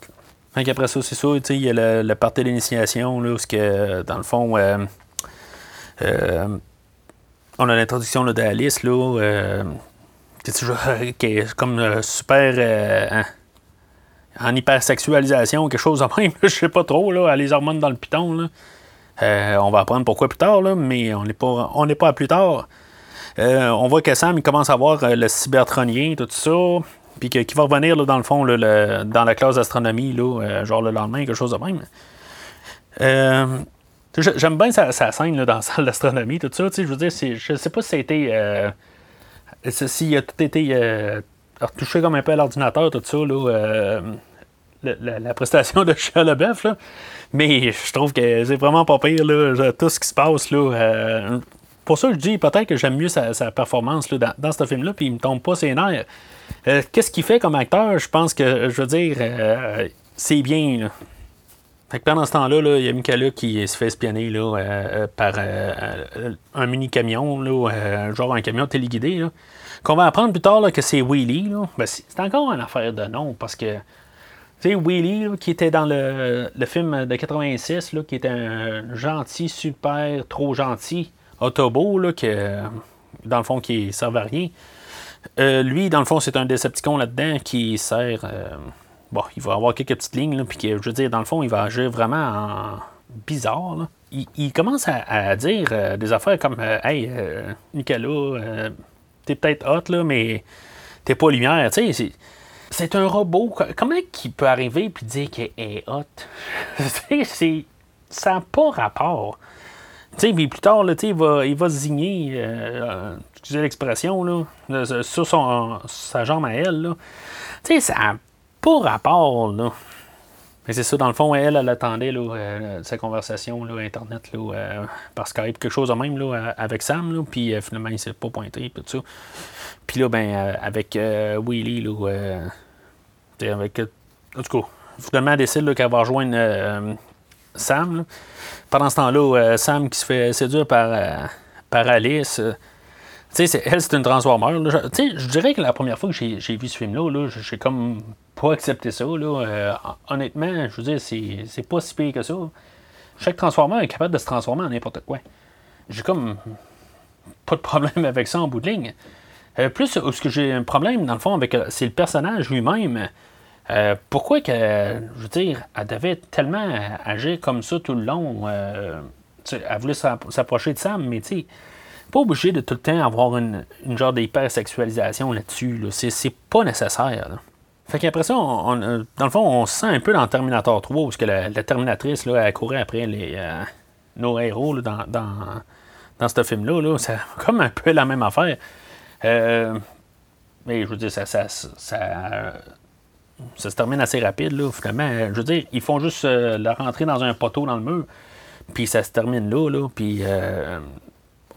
Là. après ça, c'est ça, il y a le, le d'initiation, là, où que, dans le fond, euh, euh, on a l'introduction d'Alice, là, euh, qui est comme super hein, en hypersexualisation quelque chose de même, je sais pas trop, là, les hormones dans le piton. Euh, on va apprendre pourquoi plus tard, là, mais on n'est pas, à plus tard. Euh, on voit que Sam il commence à voir euh, le cybertronien, tout ça, puis qu'il va revenir dans le fond dans la classe d'astronomie, genre le lendemain, quelque chose de même. J'aime bien sa, scène dans la salle d'astronomie, tout ça. Je veux dire, je sais pas si a été. s'il a tout été retouché comme un peu à l'ordinateur, tout ça. Là, la, prestation de Shia LaBeouf, là. mais je trouve que c'est vraiment pas pire, tout ce qui se passe. Euh, pour ça, je dis peut-être que j'aime mieux sa, performance dans, ce film-là, puis il me tombe pas ses nerfs. Euh, qu'est-ce qu'il fait comme acteur? Je pense que, je veux dire, euh, c'est bien. Fait que pendant ce temps-là, il y a Michaela qui se fait espionner là, par un mini-camion, là, genre un camion téléguidé. Qu'on va apprendre plus tard que c'est Wheelie. Ben, c'est encore une affaire de nom parce que tu Willy, qui était dans le, film de 86, là, qui était un gentil, super, trop gentil Autobo, là, qui, dans le fond, qui sert à rien. Euh, lui, dans le fond, c'est un Decepticon là-dedans qui sert. Euh, bon, il va avoir quelques petites lignes, puis je veux dire, dans le fond, il va agir vraiment en bizarre. Il, commence à, dire euh, des affaires comme Hey, Nicolas, t'es peut-être hot, là, mais t'es pas lumière. Tu sais, c'est un robot. Comment il peut arriver et dire qu'il est hot? c'est, ça n'a pas rapport. Tu sais, plus tard, là, il, va, il va zigner, euh, excusez l'expression, là, sur son, sa jambe à elle. Tu sais, ça n'a pas rapport. Là. Mais c'est ça, dans le fond, elle, elle attendait là, euh, sa conversation là, Internet là, euh, par Skype, quelque chose de même là, avec Sam, là, puis finalement, il s'est pas pointé, tout ça. Puis là, ben, euh, avec euh, Willy, là, euh, avec. En tout cas, finalement, elle décide qu'elle va rejoindre Sam. Pendant ce temps-là, Sam qui se fait séduire par, par Alice. Tu sais, elle, c'est une Transformer. Je, je dirais que la première fois que j'ai vu ce film-là, -là, j'ai comme pas accepté ça. Là. honnêtement, je veux dire, c'est pas si pire que ça. Chaque Transformer est capable de se transformer en n'importe quoi. J'ai comme pas de problème avec ça en bout de ligne. Euh, plus, ce que j'ai un problème, dans le fond, avec euh, c'est le personnage lui-même. Euh, pourquoi que, je veux dire, elle devait tellement agir comme ça tout le long? elle voulait s'approcher de Sam, mais tu sais, pas obligé de tout le temps avoir une, une genre d'hypersexualisation là-dessus. C'est, pas nécessaire. Fait qu'après ça, on, dans le fond, on se sent un peu dans Terminator 3, parce que la, Terminatrice, là, elle courait après les, euh, nos héros dans, dans, dans, ce film-là. Là. C'est comme un peu la même affaire. Euh, mais je veux dire, ça, ça, ça, se termine assez rapide, là, finalement. Je veux dire, ils font juste euh, la rentrer dans un poteau dans le mur, puis ça se termine là, là puis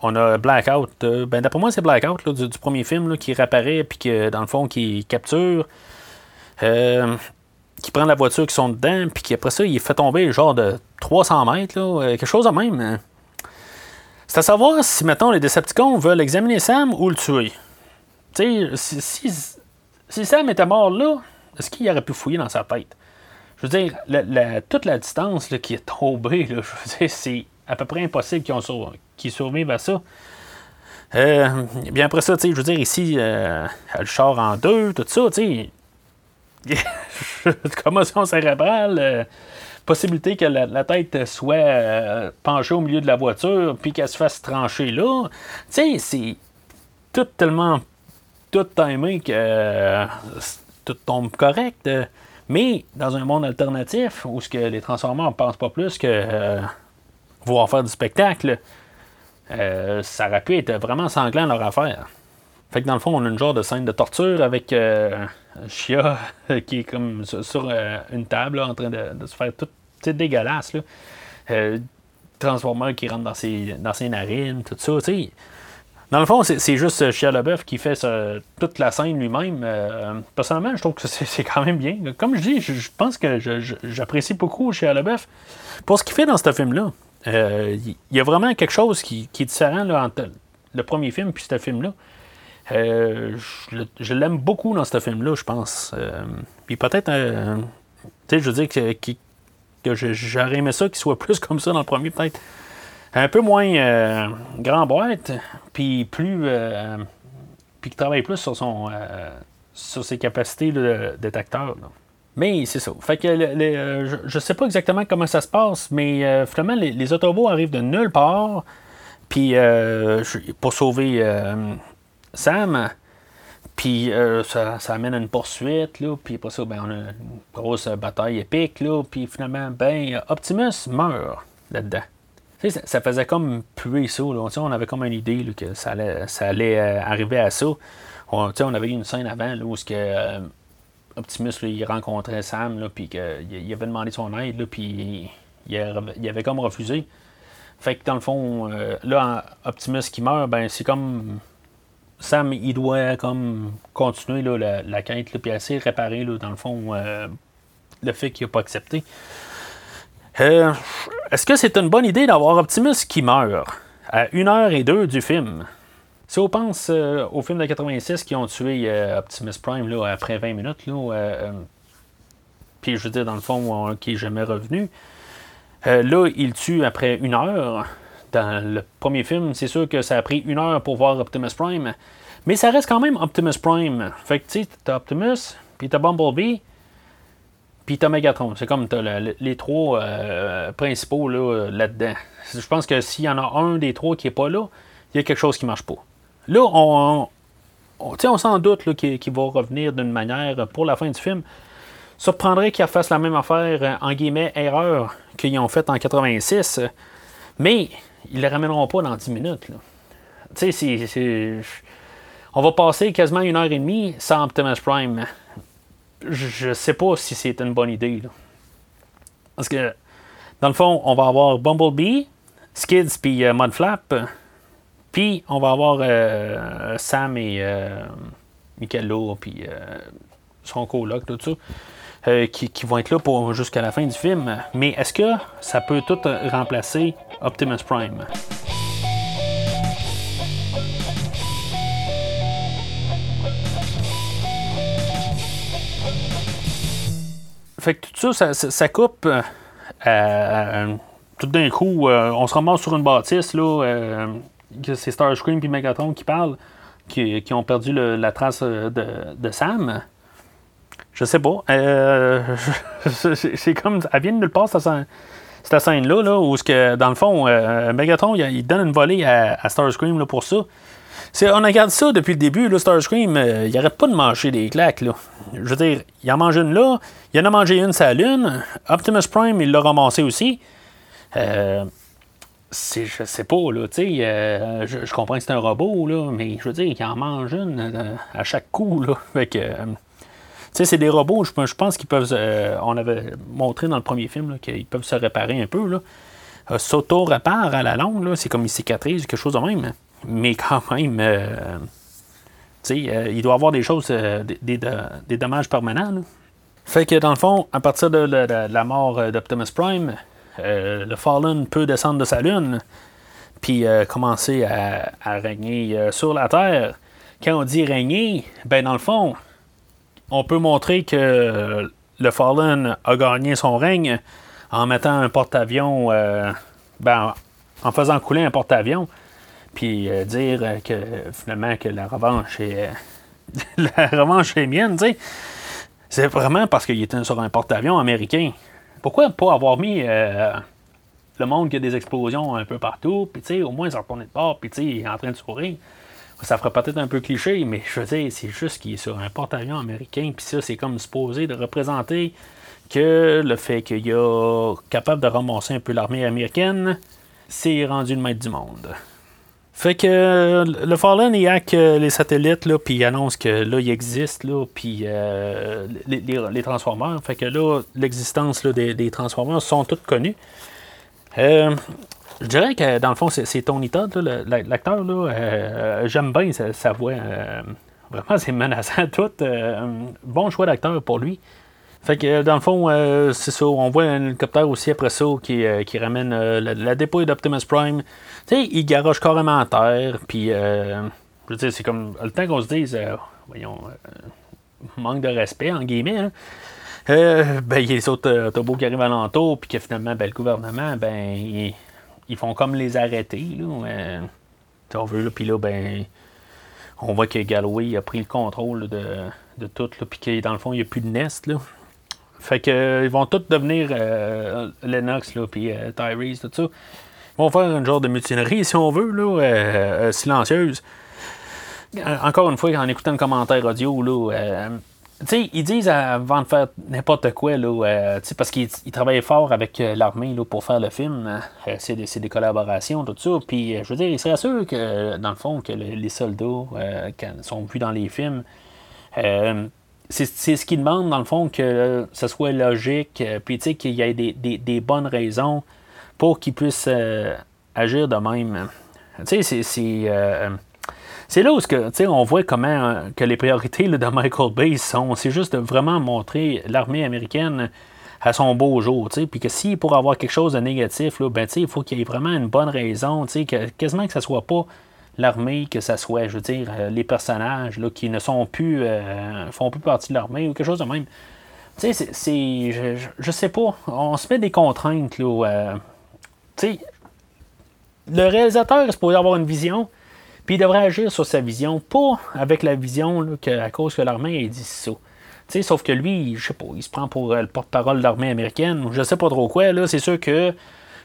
on a Blackout. ben, d'après moi, c'est Blackout du, premier film qui réapparaît, puis que dans le fond, qui capture. Euh, qui prend la voiture qui sont dedans, puis qu'après ça, il fait tomber genre de 300 mètres, euh, quelque chose de même. Hein. C'est à savoir si, mettons, les Decepticons veulent examiner Sam ou le tuer. Tu sais, si, si, Sam était mort là, est-ce qu'il aurait pu fouiller dans sa tête? Je veux dire, toute la distance qui est tombée, je veux dire, c'est à peu près impossible qu'ils survivent à ça. Euh, bien après ça, je veux dire, ici, euh, le char en deux, tout ça, tu sais, commotion cérébrale, euh, possibilité que la, tête soit penchée au milieu de la voiture, puis qu'elle se fasse trancher là. Tu sais, c'est tout tellement tout timé que tout tombe correct. mais dans un monde alternatif où ce que les transformeurs ne pensent pas plus que voir faire du spectacle, ça aurait pu être vraiment sanglant leur affaire. Fait que dans le fond, on a une genre de scène de torture avec Chia qui est comme sur, euh, une table en train de, se faire tout dégueulasse. Là. Euh, Transformer qui rentre dans ses, dans ses narines, tout ça. Dans le fond, c'est juste Chia LaBeouf qui fait toute la scène lui-même. Euh, personnellement, je trouve que c'est quand même bien. Comme je dis, je, pense que j'apprécie beaucoup Chia LaBeouf pour ce qu'il fait dans ce film-là. Il y, a vraiment quelque chose qui, est différent entre le premier film et ce film-là. Euh, je, l'aime beaucoup dans ce film-là, je pense. Euh, puis peut-être, euh, tu sais, je veux dire que, que, j'aurais aimé ça qu'il soit plus comme ça dans le premier, peut-être. Un peu moins grand boîte, puis plus. puis qu'il travaille plus sur son. sur ses capacités de détecteur. Mais c'est ça. Fait que je, sais pas exactement comment ça se passe, mais finalement, les, les autobots arrivent de nulle part. Puis pour sauver Sam, puis euh, ça, amène à une poursuite, puis après ça, ben, on a une grosse bataille épique, puis finalement, ben, Optimus meurt là-dedans. Ça, ça, faisait comme puer ça. Là. On avait comme une idée que ça allait, ça allait euh, arriver à ça. On, on avait eu une scène avant là, où que, euh, Optimus il rencontrait Sam, puis qu'il il avait demandé son aide, puis il, avait comme refusé. Fait que dans le fond, là, Optimus qui meurt, ben c'est comme Sam, il doit comme continuer la, la, quête, puis essayer réparer, dans le fond, euh, le fait qu'il n'a pas accepté. Euh, est-ce que c'est une bonne idée d'avoir Optimus qui meurt à 1 heure et 2 du film? Si on pense euh, au film de 86 qui ont tué Optimus Prime là, après 20 minutes, là, puis je veux dire, dans le fond, qui n'est jamais revenu, là, il tue après une heure dans le premier film, c'est sûr que ça a pris une heure pour voir Optimus Prime. Mais ça reste quand même Optimus Prime. Fait que tu sais, t'as Optimus, puis t'as Bumblebee, puis t'as Megatron. C'est comme les trois euh, principaux là, là-dedans. Je pense que s'il y en a un des trois qui est pas là, il y a quelque chose qui marche pas. Là, on, on, on s'en doute qu'il va revenir d'une manière pour la fin du film. Surprendrait qu'ils fassent la même affaire, en guillemets, erreur qu'ils ont faite en 86. Mais ils le ramèneront pas dans 10 minutes. On va passer quasiment une heure et demie sans Optimus Prime. Je sais pas si c'est une bonne idée. Parce que, dans le fond, on va avoir Bumblebee, Skids puis euh, Mudflap. Puis, on va avoir euh, Sam et euh, Michello, puis son coloc, tout ça. qui, qui, vont être là pour jusqu'à la fin du film. Mais est-ce que ça peut tout remplacer Optimus Prime? Fait que tout ça, ça, coupe. Euh, tout d'un coup, euh, on se ramasse sur une bâtisse, là. Euh, c'est Starscream et Megatron qui parlent, qui, ont perdu la trace de, Sam. Je sais pas. c'est comme. Elle vient de nulle part, cette scène-là, là, où, que, dans le fond, euh, Megatron, il, donne une volée à, Starscream là, pour ça. on regarde ça depuis le début, Starscream, euh, il arrête pas de manger des claques. Là. Je veux dire, il en mange une là, il en a mangé une sa lune. Optimus Prime, il l'a ramassé aussi. Euh, je sais pas, là, tu sais, euh, je, comprends que c'est un robot, là, mais je veux dire qu'il en mange une euh, à chaque coup, là. Fait que, euh, tu sais, c'est des robots, je, pense qu'ils peuvent, on avait montré dans le premier film, qu'ils peuvent se réparer un peu, là. S'auto-réparent à la longue, là, c'est comme une cicatrice, quelque chose de même. Mais quand même, tu sais, il doit avoir des choses, des, des, dommages permanents, Fait que, dans le fond, à partir de la mort d'Optimus Prime, euh, le Fallen peut descendre de sa lune, puis euh, commencer à, régner euh, sur la Terre. Quand on dit régner, ben dans le fond, on peut montrer que le Fallen a gagné son règne en mettant un porte-avions, ben, en faisant couler un porte-avions, puis dire que finalement que la revanche est la revanche est mienne. C'est vraiment parce qu'il était sur un porte-avions américain. Pourquoi pas avoir mis euh, le monde qui a des explosions un peu partout, puis tu sais, au moins ils sont retournés de bord, puis tu sais, il est en train de sourire. Ça ferait peut-être un peu cliché, mais je veux dire, c'est juste qu'il est sur un porte-avions américain, puis ça, c'est comme supposé de représenter que le fait qu'il est capable de ramasser un peu l'armée américaine, c'est rendu le maître du monde. Fait que le Fallen, il hack euh, les satellites, là, puis il annonce que là, il existe, là, puis euh, les, les, Transformers. Fait que là, l'existence des, des, Transformers sont toutes connues. Euh, je dirais que dans le fond, c'est Tony Todd, l'acteur. là J'aime bien sa, voix. vraiment, c'est menaçant tout. bon choix d'acteur pour lui. Fait que dans le fond, c'est ça. On voit un hélicoptère aussi après ça qui, qui ramène la, la, dépouille d'Optimus Prime. Tu sais, il garoche carrément en terre, puis, euh, je veux dire, c'est comme le temps qu'on se dise, euh, voyons, euh, manque de respect, en guillemets, hein. ben, il y a les autres autobots qui arrivent alentour, puis que finalement, ben, le gouvernement, ben, ils, font comme les arrêter, là. on veut, puis là, ben, on voit que Galloway a pris le contrôle de, de tout, puis que dans le fond, il n'y a plus de nest, là. Fait que, ils vont tous devenir Lennox, là, puis Tyrese, tout ça vont faire un genre de mutinerie, si on veut, là, euh, euh, silencieuse. Euh, encore une fois, en écoutant le commentaire audio, là, ils disent avant de faire n'importe quoi, là, parce qu'ils travaillent fort avec l'armée pour faire le film. c'est des, collaborations, tout ça. Puis, je veux dire, ils seraient sûrs que, dans le fond, que les soldats sont vus dans les films, c'est ce qu'ils demandent, dans le fond, que ce soit logique, puis qu'il y ait des bonnes raisons pour qu'ils puissent euh, agir de même. Tu sais, c'est. Euh, là où que, on voit comment euh, que les priorités de Michael Bay sont. C'est juste de vraiment montrer l'armée américaine à son beau jour. Puis que si pour avoir quelque chose de négatif, là, ben, il faut qu'il y ait vraiment une bonne raison. Que, quasiment que ce soit pas l'armée, que ce soit, je veux dire, les personnages là, qui ne sont plus. font plus partie de l'armée ou quelque chose de même. Tu sais, c'est. Je, je, sais pas. On se met des contraintes là, le réalisateur est supposé avoir une vision, puis il devrait agir sur sa vision, pas avec la vision là, que, à cause que l'armée a dit ça. sauf que lui, je sais pas, il se prend pour euh, le porte-parole de l'armée américaine, je sais pas trop quoi. Là, c'est sûr que,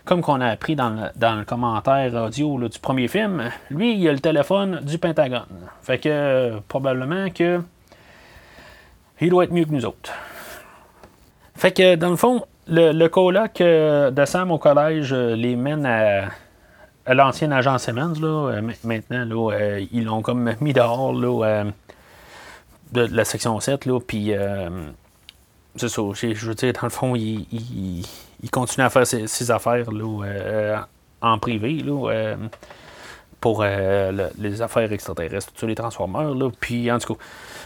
comme qu'on a appris dans le, commentaire audio du premier film, lui, il a le téléphone du Pentagone. Fait que, probablement que, il doit être mieux que nous autres. Fait que, dans le fond, le, le coloc euh, de Sam au collège euh, les mène à, l'ancienne agence Simmons. Là. Euh, maintenant, là, ils l'ont comme mis dehors là, de, la section 7. Là, puis, c'est ça. Je veux dire, dans le fond, il, continue à faire ses, affaires là, en privé. Là, pour les affaires extraterrestres, tous les transformeurs. Là. Puis, en tout cas,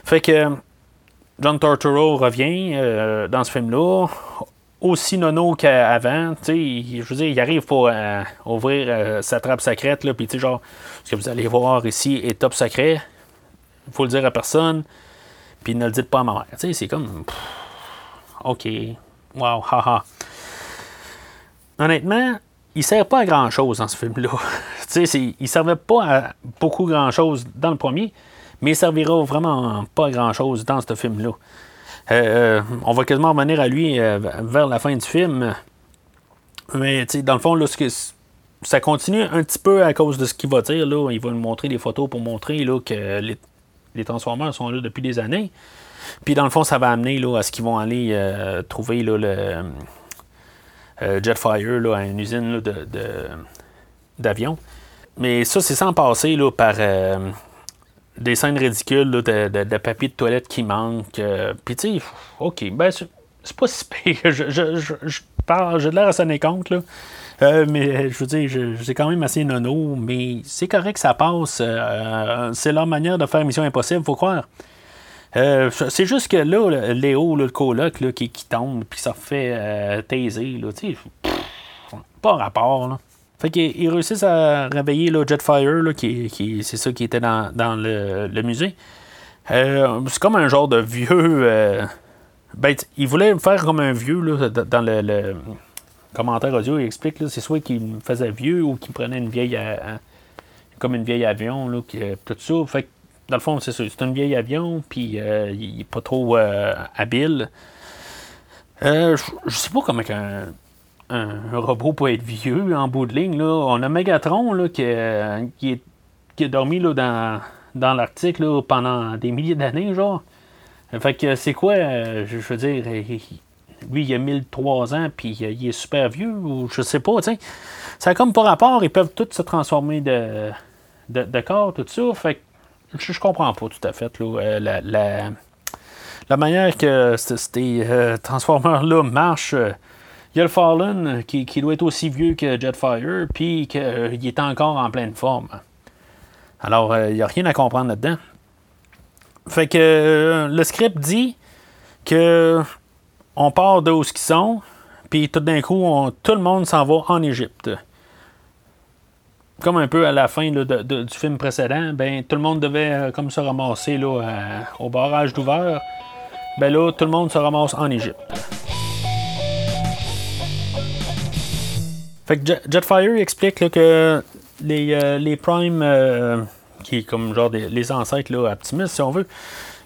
fait que John Torturo revient dans ce film-là aussi nono qu'avant. Je veux dire, il arrive pour euh, ouvrir euh, sa trappe secrète, là, puis tu sais, genre, ce que vous allez voir ici est top secret. Faut le dire à personne, puis ne le dites pas à ma mère. Tu sais, c'est comme. Ok. Wow, haha. Honnêtement, il sert pas à grand chose dans ce film-là. il servait pas à beaucoup grand chose dans le premier, mais il servira vraiment pas à grand chose dans ce film-là. Euh, on va quasiment revenir à lui euh, vers la fin du film. Mais dans le fond, là, ça continue un petit peu à cause de ce qu'il va dire. Là. Il va nous montrer des photos pour montrer là, que les, les Transformers sont là depuis des années. Puis dans le fond, ça va amener là, à ce qu'ils vont aller euh, trouver là, le euh, Jetfire là, à une usine de, d'avion. Mais ça, c'est sans passer là, par euh, des scènes ridicules de, de, papier de toilette qui manque. Puis tu sais, ok, ben c'est pas si pire. Je, je, je, parle, j'ai de l'air à sonner compte, là. mais je veux dire, c'est quand même assez nono, mais c'est correct, ça passe. c'est leur manière de faire Mission Impossible, faut croire. Euh, c'est juste que là, Léo, le coloc, qui, qui, tombe, puis ça fait euh, taiser, là, tu pas rapport, là. Fait qu'ils réussissent à réveiller le Jetfire, qui, c'est ça qui était dans, le, musée. Euh, c'est comme un genre de vieux. ben, il voulait faire comme un vieux, là, dans le, commentaire audio, il explique, c'est soit qu'il me faisait vieux ou qu'il prenait une vieille. comme une vieille avion, là, qui, tout ça. Fait dans le fond, c'est ça. C'est un vieil avion, puis euh, il n'est pas trop euh, habile. Euh, je sais pas comment un, un, robot peut être vieux en bout de ligne. Là. On a Megatron là, qui, qui, qui a dormi là, dans, dans l'Arctique pendant des milliers d'années, genre. Fait que c'est quoi, je, veux dire, lui, il a 1003 ans, puis il est super vieux, ou je sais pas. Ça a comme pas rapport, ils peuvent tous se transformer de, de, de corps, tout ça. Fait que je, je comprends pas tout à fait euh, la, manière que ces euh, Transformers-là marchent. Euh, il y a le Fallen qui, doit être aussi vieux que Jetfire, puis qu'il est encore en pleine forme. Alors, il n'y a rien à comprendre là-dedans. Fait que le script dit que on part de où ils sont, puis tout d'un coup, tout le monde s'en va en Égypte comme un peu à la fin du film précédent, ben tout le monde devait euh, comme se ramasser là, au barrage d'ouvert. Ben là, tout le monde se ramasse en Égypte. Fait que Jetfire explique que les, euh, les Primes, euh, qui est comme genre des, les ancêtres là, Optimus, si on veut,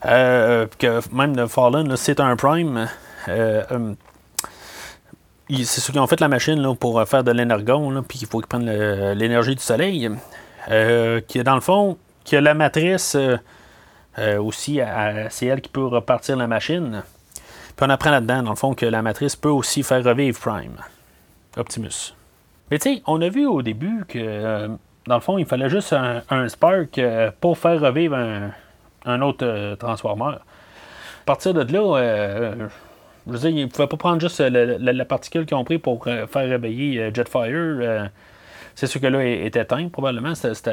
que même le Fallen, c'est un Prime c'est ceux qui ont fait la machine là, pour euh, faire de l'énergon, puis il faut qu'ils prennent l'énergie du soleil. Euh, qui dans le fond, qui a la matrice euh, aussi, c'est elle qui peut repartir la machine. Puis on apprend là-dedans, dans le fond, que la matrice peut aussi faire revivre Prime, Optimus. Mais tu sais, on a vu au début que, dans le fond, il fallait juste un, Spark pour faire revivre un, un autre Transformer. À partir de là, je veux dire, ils pouvaient pas prendre juste la, particule qu'ils ont pris pour euh, faire réveiller euh, Jetfire. Euh, c'est sûr que là est, éteint, probablement, cette,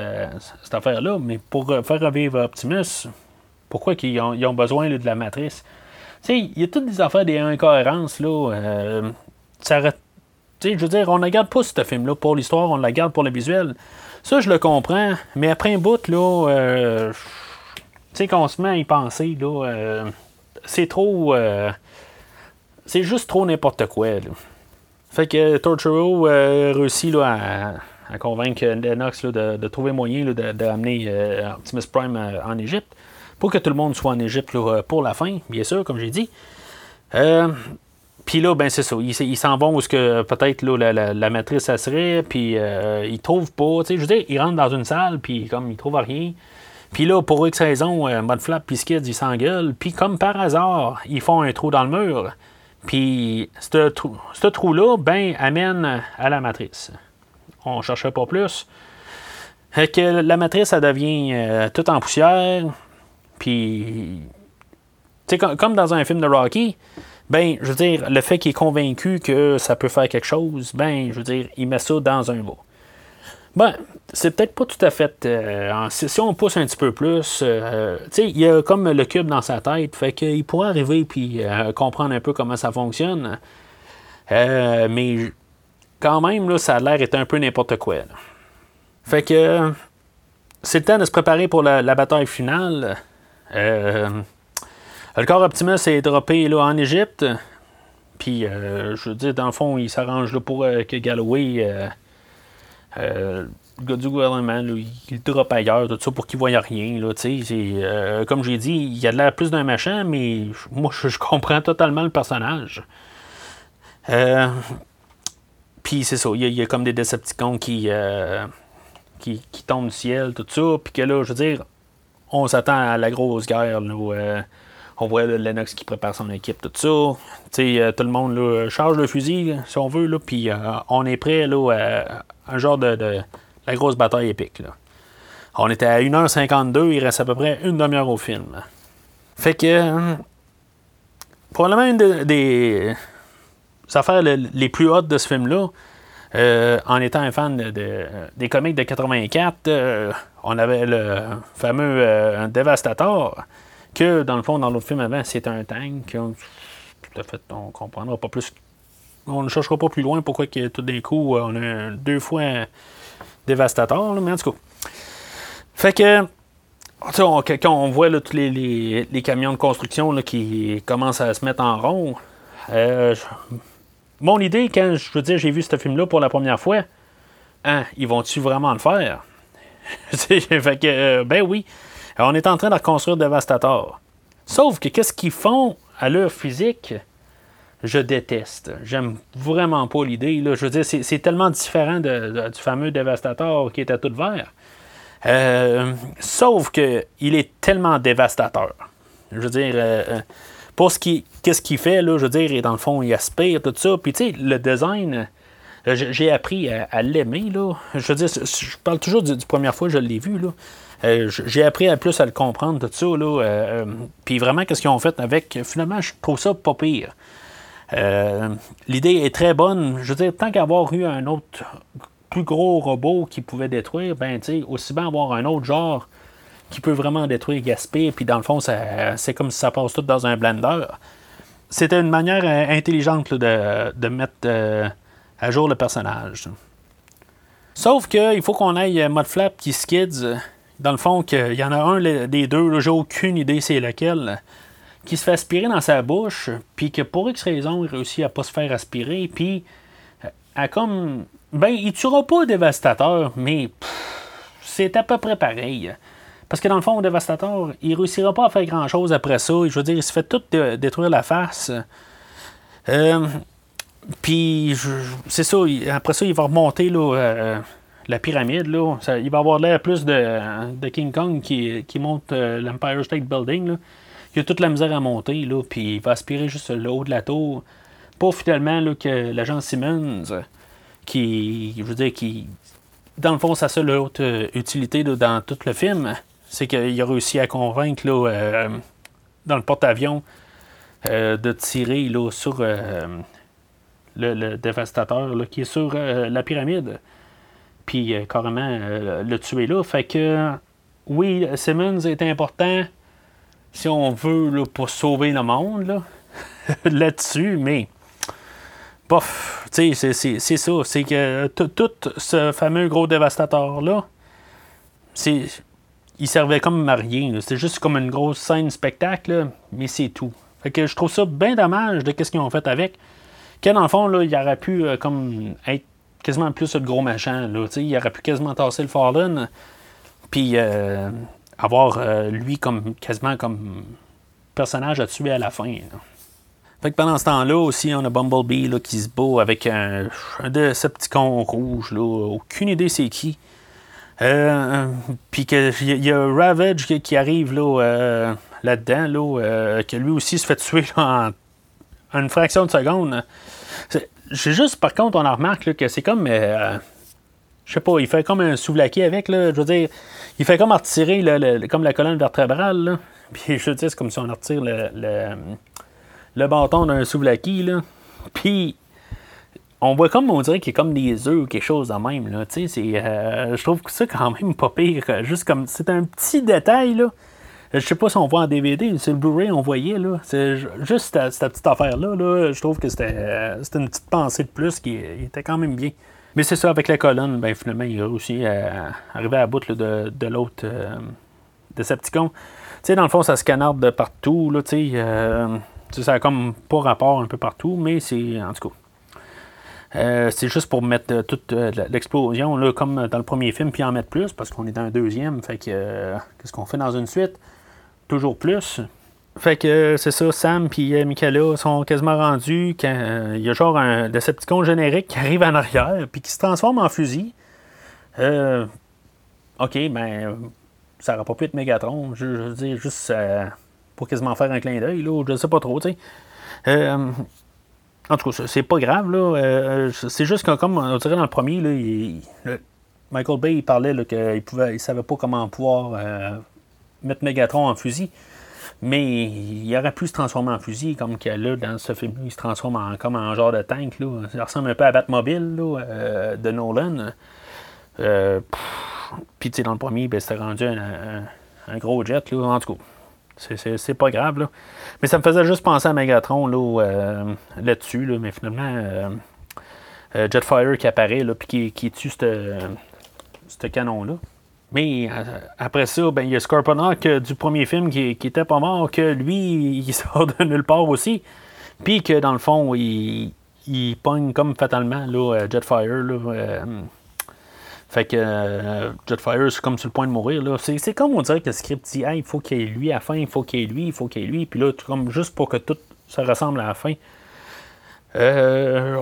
affaire-là. Mais pour faire revivre Optimus, pourquoi ils ont, besoin de la matrice? Tu sais, il y a toutes des affaires, des incohérences, là. ça, je veux dire, on ne garde pas ce film-là pour l'histoire, on la garde pour le visuel. Ça, je le comprends, mais après un bout, là, tu sais, qu'on se met à y penser, là, c'est trop c'est juste trop n'importe quoi. Fait que Torturo euh, réussit là, à, convaincre Lennox de, trouver moyen d'amener euh, Optimus Prime euh, en Égypte pour que tout le monde soit en Égypte pour la fin, bien sûr, comme j'ai dit. puis là, ben c'est ça. Ils s'en vont où peut-être la, la, matrice ça serait, puis ils trouvent pas. Je veux dire, ils rentrent dans une salle, puis comme ils trouvent rien. Puis là, pour X raison, Mudflap puis Skids, ils s'engueulent. Puis comme par hasard, ils font un trou dans le mur. Puis, ce trou, trou-là, ben, amène à la matrice. On ne cherchait pas plus. que la matrice, ça devient euh, tout en poussière. Puis, tu comme dans un film de Rocky, ben, je veux dire, le fait qu'il est convaincu que ça peut faire quelque chose, ben, je veux dire, il met ça dans un bas. Ben, c'est peut-être pas tout à fait. Euh, si, on pousse un petit peu plus, euh, tu sais, il y a comme le cube dans sa tête, fait qu'il pourrait arriver puis euh, comprendre un peu comment ça fonctionne. mais quand même, là, ça a l'air d'être un peu n'importe quoi. Fait que c'est le temps de se préparer pour la, bataille finale. le corps Optimus est droppé là, en Égypte. Puis, je veux dire, dans le fond, il s'arrange pour que Galloway euh, le gars du gouvernement, il drop ailleurs, tout ça, pour qu'il voie rien. Là, euh, comme j'ai dit, il a de l'air plus d'un machin, mais moi, je, comprends totalement le personnage. Euh, puis c'est ça, il y, a comme des Decepticons qui, qui, qui, tombent du ciel, tout ça. Puis que là, je veux dire, on s'attend à la grosse guerre. On voit Lennox qui prépare son équipe, tout ça. sais, tout le monde là, charge le fusil, si on veut, là, puis on est prêt là, à un genre de, la grosse bataille épique. Là. On était à 1h52, il reste à peu près une demi-heure au film. Fait que, probablement une des affaires les plus hautes de ce film-là, euh, en étant un fan de, des comics de 84, euh, on avait le fameux euh, Devastator, que dans le fond, dans l'autre film avant, c'était un tank. Tout à fait, on comprendra pas plus. On ne cherchera pas plus loin pourquoi que tout d'un coup, on a deux fois Devastator, mais en tout cas. Fait que quand on voit tous les, camions de construction qui commencent à se mettre en rond, euh, mon idée, quand je veux dire j'ai vu ce film-là pour la première fois, hein, ils vont-tu vraiment le faire? fait que, euh, ben oui, on est en train de reconstruire Devastator. Sauf que qu'est-ce qu'ils font à l'heure physique? Je déteste. J'aime vraiment pas l'idée. Je veux dire, c'est tellement différent du fameux Devastator qui était tout vert. Euh, sauf que il est tellement dévastateur. Je veux dire, euh, euh, pour ce qui, qu'est-ce qu'il fait là, je veux dire, dans le fond, il aspire tout ça. Puis tu sais, le design, j'ai appris à, l'aimer là. Je veux dire, je parle toujours du, première fois je l'ai vu là. J'ai appris à plus à le comprendre tout ça là. puis vraiment, qu'est-ce qu'ils ont fait avec? Finalement, je trouve ça pas pire. L'idée est très bonne. Je veux dire, tant qu'avoir eu un autre plus gros robot qui pouvait détruire, ben, tu aussi bien avoir un autre genre qui peut vraiment détruire Gaspé, puis dans le fond, c'est comme si ça passe tout dans un blender. C'était une manière euh, intelligente de, mettre euh, à jour le personnage. Sauf qu'il faut qu'on aille mode flap qui skids. Dans le fond, qu'il y en a un des deux, j'ai aucune idée c'est lequel, qui se fait aspirer dans sa bouche, puis que pour X raison, il réussit à pas se faire aspirer, puis à comme ben, il tuera pas Dévastateur, mais c'est à peu près pareil. Parce que dans le fond, Dévastateur, il réussira pas à faire grand chose après ça. Je veux dire, il se fait tout détruire la face. Euh, puis, c'est ça, après ça, il va remonter là, euh, la pyramide. Là. il va avoir l'air plus de, King Kong qui, monte euh, l'Empire State Building. Là. Il a toute la misère à monter, là, puis il va aspirer juste le haut de la tour. Pour finalement là, que l'agent Simmons qui, je veux dire, qui, dans le fond, sa seule euh, utilité dans tout le film, c'est qu'il a réussi à convaincre euh, dans le porte-avions euh, de tirer là, sur le, dévastateur qui est sur la pyramide. Puis carrément le tuer là. Fait que oui, Simmons est important si on veut pour sauver le monde là-dessus, mais bof, c'est ça. C'est que tout ce fameux gros dévastateur-là, c'est. Il servait comme marié. C'était juste comme une grosse scène spectacle, mais c'est tout. Fait que je trouve ça bien dommage de ce qu'ils ont fait avec. Que dans le fond, là, il aurait pu euh, comme être quasiment plus le gros machin. Là, il aurait pu quasiment tasser le Fallen. Puis euh, avoir euh, lui comme quasiment comme personnage à tuer à la fin. Fait que pendant ce temps-là aussi, on a Bumblebee là, qui se bat avec un, un Decepticon rouge. Là. Aucune idée c'est qui. Euh, Puis qu'il y, a Ravage qui, arrive là, euh, là-dedans, là, que lui aussi se fait tuer en, une fraction de seconde. J'ai juste, par contre, on en remarque que c'est comme. Euh, je sais pas, il fait comme un souvlaki avec, là, je veux dire, il fait comme retirer comme la colonne vertébrale. Là. Puis je veux dire, c'est comme si on retire le le bâton d'un souvlaki, là. Puis, on voit comme, on dirait qu'il y a comme des œufs ou quelque chose de même, là. Tu sais, euh, je trouve que ça, quand même, pas pire. Juste comme, c'est un petit détail, là. Je sais pas si on voit en DVD, c'est le Blu-ray, on voyait, là. C'est juste cette, petite affaire-là, là. Je trouve que c'était une petite pensée de plus qui était quand même bien. Mais c'est ça, avec la colonne, ben finalement, il a réussi à arriver à bout de, de l'autre euh, Decepticon. Tu sais, dans le fond, ça se canarde de partout, là, tu sais. Euh, ça a comme pas rapport un peu partout, mais c'est en tout cas. Euh, c'est juste pour mettre euh, toute euh, l'explosion, là, comme dans le premier film, puis en mettre plus, parce qu'on est dans un deuxième. Fait que, qu'est-ce qu'on fait dans une suite? Toujours plus. Fait que c'est ça, Sam et Michaela sont quasiment rendus quand il y a genre un Decepticon générique qui arrive en arrière puis qui se transforme en fusil. ok, ben ça n'aurait pas pu être Megatron. Je, veux dire, juste pour quasiment faire un clin d'œil, là, je sais pas trop, tu sais. en tout cas, c'est pas grave, là. c'est juste que, comme on dirait dans le premier, là, Michael Bay il parlait qu'il pouvait, il savait pas comment pouvoir mettre Megatron en fusil. Mais il aurait pu se transformer en fusil, comme là, dans ce film il se transforme en, comme en genre de tank. Là. Ça ressemble un peu à Batmobile là, euh, de Nolan. Euh, Puis, dans le premier, ben, c'était rendu un, gros jet. Là. En tout cas, c'est pas grave. Là. Mais ça me faisait juste penser à Megatron là, euh, là-dessus. Là, mais finalement, Jetfire qui apparaît, puis qui, qui tue ce canon-là. Mais euh, après ça, ben, il y a Scorponok euh, du premier film qui, qui, était pas mort, que lui, il sort de nulle part aussi. Puis que dans le fond, il, il pogne comme fatalement là, euh, Jetfire. Là, fait que Jetfire, c'est comme sur le point de mourir. Là. C'est, comme on dirait que le script dit il faut qu'il y ait lui à la fin, il faut qu'il y ait lui, il faut qu'il y ait lui. Puis là, comme juste pour que tout se ressemble à la fin. Euh,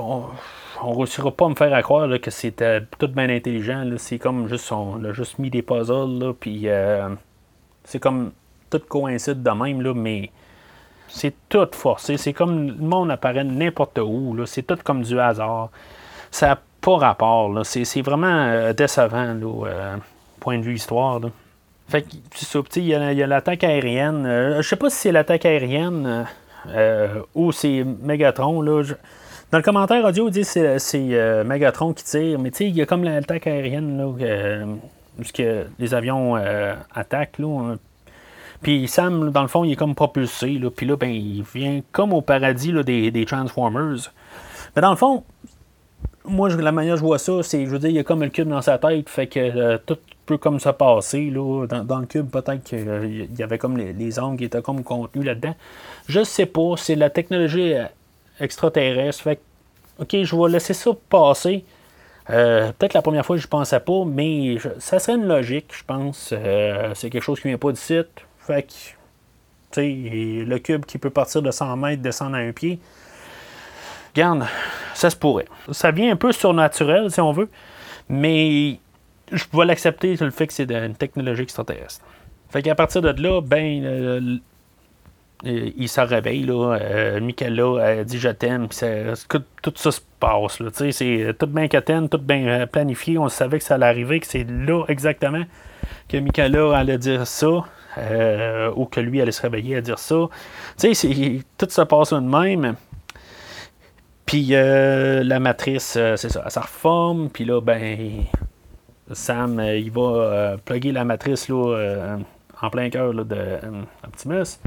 ne réussira pas à me faire croire que c'était tout bien intelligent. C'est comme juste, on a juste mis des puzzles, puis euh, c'est comme tout coïncide de même, mais c'est tout forcé. C'est comme le monde apparaît n'importe où. C'est tout comme du hasard. Ça n'a pas rapport. C'est vraiment euh, décevant, là, euh, point de vue histoire. Fait que, il y a, l'attaque aérienne. je sais pas si c'est l'attaque aérienne ou c'est Megatron. Là. Dans le commentaire audio, il dit que c'est euh, Megatron qui tire, mais tu sais, il y a comme l'attaque aérienne, là, euh, que les avions euh, attaquent, là. Puis Sam, dans le fond, il est comme propulsé, là, puis là, ben, il vient comme au paradis là, des, des, Transformers. Mais dans le fond, moi, la manière dont je vois ça, c'est, je veux dire, il y a comme le cube dans sa tête, fait que tout peut comme se passer, là. Dans, le cube, peut-être qu'il y avait comme les, les angles qui étaient comme contenus là-dedans. Je sais pas, c'est la technologie extraterrestre. Fait OK, je vais laisser ça passer. Euh, peut-être la première fois, je ne pensais pas, mais ça serait une logique, je pense. Euh, c'est quelque chose qui ne vient pas du site. Fait que, tu sais, le cube qui peut partir de 100 mètres, descendre à un pied. Regarde, ça se pourrait. Ça vient un peu surnaturel, si on veut, mais je vais l'accepter le fait que c'est une technologie extraterrestre. Fait qu'à partir de là, ben, euh, il se réveille, là. Euh, Michaela dit je t'aime, tout ça se passe. Là, c'est tout bien qu'elle tout bien euh, planifié. On savait que ça allait arriver, que c'est là exactement que Michaela allait dire ça, euh, ou que lui allait se réveiller à dire ça. Tout se passe de même. Puis la matrice, c'est ça, se reforme, puis là, ben, Sam, il va plugger la matrice là, en plein cœur de Optimus.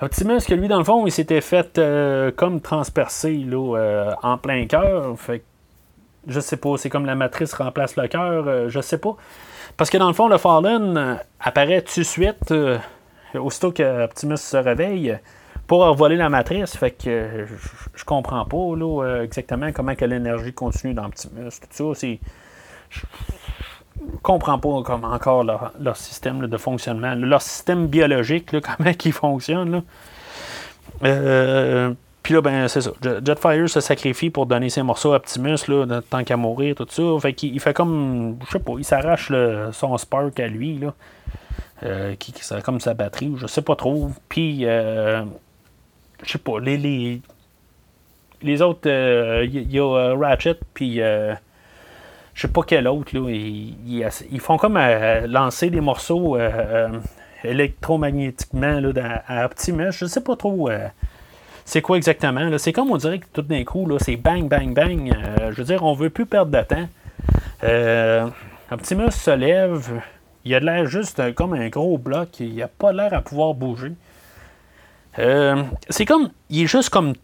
Optimus, que lui, dans le fond, il s'était fait euh, comme transpercé là, euh, en plein cœur. Fait je sais pas, c'est comme la matrice remplace le cœur, euh, je sais pas. Parce que dans le fond, le Fallen apparaît tout de suite, aussitôt que Optimus se réveille, pour voler la matrice. Fait que je, comprends pas là, exactement comment que l'énergie continue dans Optimus. Tout ça, c'est comprends pas comment encore leur, système de fonctionnement, leur système biologique, comment il fonctionne. Euh, puis là, ben, c'est ça. Jetfire se sacrifie pour donner ses morceaux à Optimus, là, tant qu'à mourir, tout ça. Fait qu'il fait comme, je sais pas, il s'arrache son spark à lui, là, euh, qui, comme sa batterie, je sais pas trop. Puis, euh, je sais pas, les, les, les autres, il y, a Ratchet, puis je sais pas quel autre, là, ils, font comme euh, lancer des morceaux euh, euh, électromagnétiquement là, à, Optimus. Je sais pas trop c'est quoi exactement. C'est comme on dirait que tout d'un coup, c'est bang, bang, bang. je veux dire, on veut plus perdre de temps. Optimus se lève. Il a l'air juste comme un gros bloc. Il a pas l'air à pouvoir bouger. c'est comme. Il est juste comme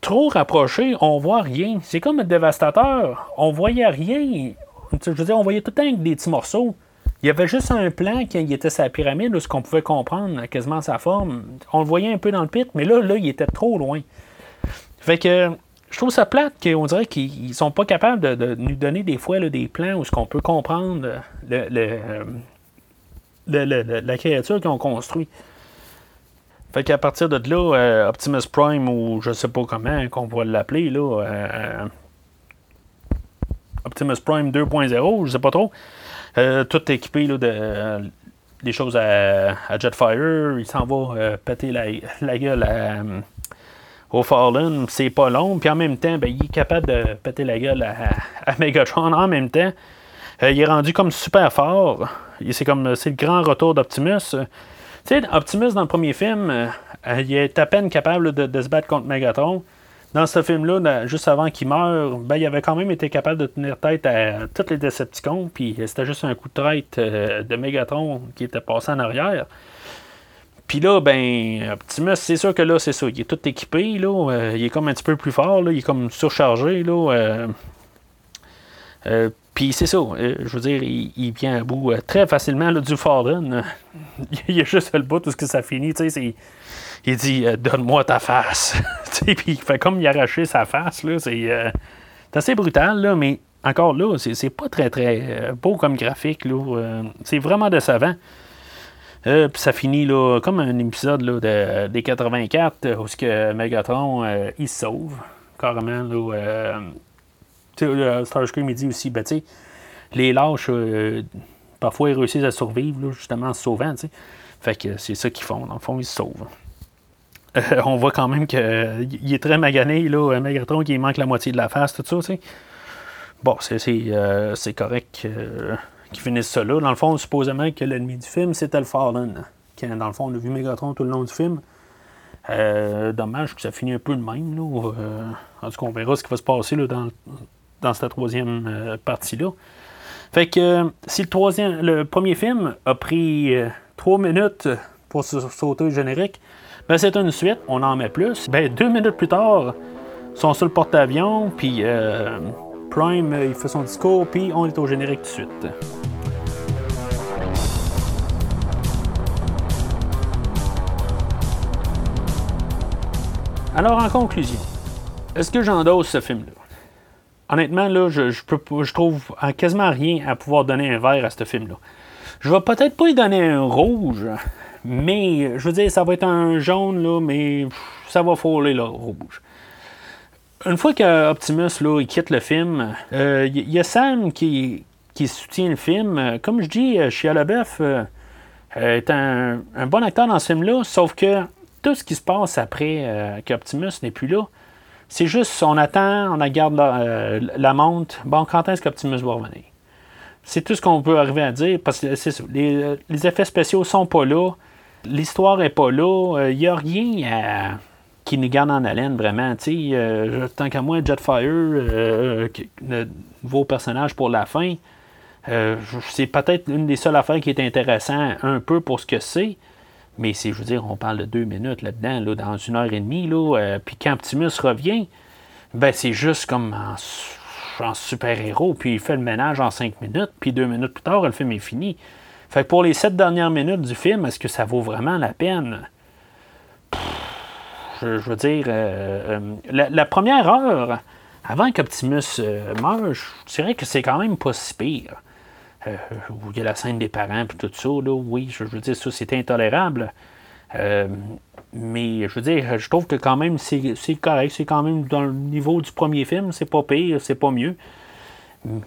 trop rapproché, on voit rien. C'est comme un dévastateur. On voyait rien. Je veux dire, on voyait tout le temps des petits morceaux. Il y avait juste un plan qui était sa pyramide, où ce qu'on pouvait comprendre quasiment sa forme. On le voyait un peu dans le pit, mais là, là, il était trop loin. Fait que je trouve ça plate qu'on dirait qu'ils sont pas capables de, nous donner des fois des plans où ce qu'on peut comprendre le, la créature qu'ils ont construit. Fait qu'à partir de là, Optimus Prime, ou je sais pas comment qu'on va l'appeler, là, Optimus Prime 2.0, je sais pas trop, tout équipé là, de des choses à, Jetfire, il s'en va péter la, gueule au Fallen, c'est pas long, puis en même temps, ben, il est capable de péter la gueule à, Megatron en même temps. il est rendu comme super fort. C'est comme c'est le grand retour d'Optimus. Sais, Optimus dans le premier film, il est à peine capable de, se battre contre Megatron. Dans ce film-là, juste avant qu'il meure, ben, il avait quand même été capable de tenir tête à tous les Decepticons, puis c'était juste un coup de traite euh, de Megatron qui était passé en arrière. Puis là, ben, Optimus, c'est sûr que là, c'est ça. Il est tout équipé, là. Euh, il est comme un petit peu plus fort, là. Il est comme surchargé, là. Euh, puis c'est ça. je veux dire, il, vient à bout très facilement là, du Fallen. il y a juste le bout tout ce que ça finit, tu sais, il dit euh, Donne-moi ta face. puis il fait comme il a arraché sa face. Là, c'est, euh, assez brutal, là, mais encore là, c'est, pas très très euh, beau comme graphique. Là, c'est vraiment décevant. puis ça finit là, comme un épisode là, de, des 84 où que Megatron il se sauve carrément. Là, Starscream il dit aussi ben, les lâches parfois ils réussissent à survivre justement en se sauvant. Fait que c'est ça qu'ils font. Dans le fond, ils se sauvent. Euh, on voit quand même qu'il est très magané, là, Megatron, qui manque la moitié de la face, tout ça, tu sais. Bon, c'est euh, correct euh, qu'ils finissent ça là. Dans le fond, supposément que l'ennemi du film, c'était le Fallen. Quand, dans le fond, on a vu Megatron tout le long du film. dommage que ça finit un peu de même. Là, en tout cas, on verra ce qui va se passer là, dans, dans cette troisième partie-là. Fait que si le, troisième, le premier film a pris trois minutes pour sauter le générique, ben, c'est une suite, on en met plus. Ben, deux minutes plus tard, ils sont sur le porte-avions, puis euh, Prime, il fait son discours, puis on est au générique tout de suite. Alors, en conclusion, est-ce que j'endosse ce film-là? Honnêtement, là, je, je, peux, je trouve quasiment rien à pouvoir donner un verre à ce film-là. Je vais peut-être pas lui donner un rouge, mais, je veux dire, ça va être un jaune, là, mais ça va frôler le rouge. Une fois qu'Optimus là, il quitte le film, il euh, y, a Sam qui, soutient le film. Comme je dis, Shia LaBeouf euh, est un, bon acteur dans ce film-là, sauf que tout ce qui se passe après euh, qu'Optimus n'est plus là, c'est juste, on attend, on regarde la, la montre. Bon, quand est-ce qu'Optimus va revenir? C'est tout ce qu'on peut arriver à dire, parce que les, les effets spéciaux sont pas là l'histoire est pas là. Il euh, n'y a rien qui nous garde en haleine vraiment. Euh, tant qu'à moi, Jetfire, euh, le nouveau personnage pour la fin, c'est peut-être une des seules affaires qui est intéressante un peu pour ce que c'est. Mais c'est, je veux dire, on parle de deux minutes là-dedans, là, dans une heure et demie. Là, puis quand Optimus revient, ben c'est juste comme en, super-héros. Puis il fait le ménage en cinq minutes. Puis deux minutes plus tard, le film est fini. Fait que pour les sept dernières minutes du film, est-ce que ça vaut vraiment la peine? je, veux dire, euh, euh, la, première heure, avant qu'Optimus euh, meure, je dirais que c'est quand même pas si pire. Où il y a la scène des parents et tout ça, là, oui, je, veux dire, ça c'est intolérable. mais je veux dire, je trouve que quand même c'est correct, c'est quand même dans le niveau du premier film, c'est pas pire, c'est pas mieux.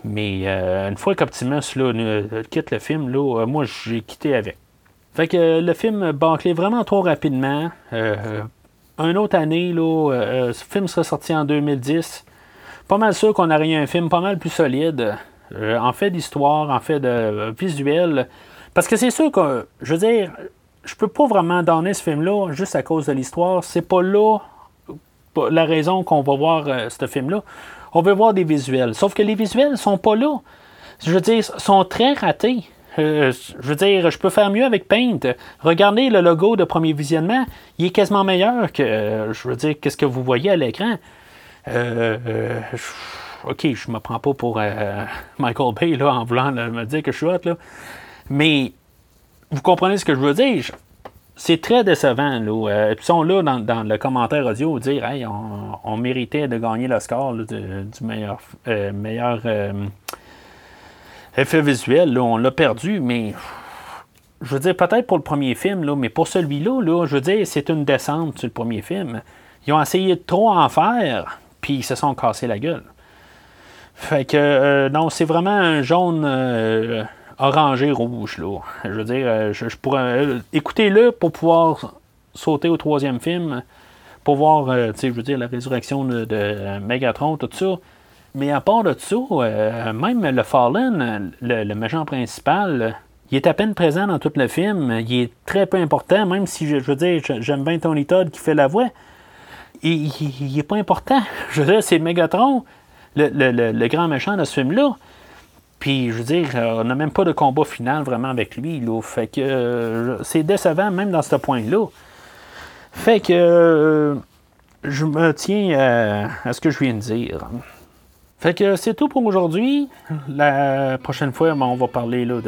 Mais euh, une fois qu'Optimus là, quitte le film, là, euh, moi j'ai quitté avec. Fait que euh, le film bâclait vraiment trop rapidement. une autre année, là, ce film serait sorti en 2010. Pas mal sûr qu'on aurait eu un film pas mal plus solide. En fait d'histoire, en fait de visuel. Parce que c'est sûr que, je veux dire, je peux pas vraiment donner ce film-là juste à cause de l'histoire. C'est pas là la raison qu'on va voir ce film-là on veut voir des visuels. Sauf que les visuels sont pas là. Je veux dire, sont très ratés. Euh, je veux dire, je peux faire mieux avec Paint. Regardez le logo de premier visionnement, il est quasiment meilleur que, euh, je veux dire, qu'est-ce que vous voyez à l'écran. Euh, ok, je me prends pas pour Michael Bay là, en voulant me dire que je suis hot, là. mais vous comprenez ce que je veux dire? C'est très décevant. Là. Euh, ils sont là dans, le commentaire audio dire hey, on, méritait de gagner le score du meilleur, euh, meilleur euh, effet visuel. On l'a perdu, mais je veux dire, peut-être pour le premier film, là, mais pour celui-là, là, je veux dire, c'est une descente sur le premier film. Ils ont essayé de trop en faire, puis ils se sont cassés la gueule. Fait que, euh, non, c'est vraiment un jaune euh, orangé rouge, là. Je veux dire, euh, je, pourrais. Écoutez-le pour pouvoir sauter au troisième film, pour voir, tu sais, je veux dire, la résurrection de, Megatron, tout ça. Mais à part de ça, même le Fallen, le, le méchant principal, il est à peine présent dans tout le film. Il est très peu important, même si, je, veux dire, j'aime bien Tony Todd qui fait la voix. Il, n'est pas important. Je veux dire, c'est Megatron, le, grand méchant de ce film-là. Puis, je veux dire, on n'a même pas de combat final vraiment avec lui. Là. Fait que euh, c'est décevant, même dans ce point-là. Fait que euh, je me tiens à, ce que je viens de dire. Fait que c'est tout pour aujourd'hui. La prochaine fois, ben, on va parler là,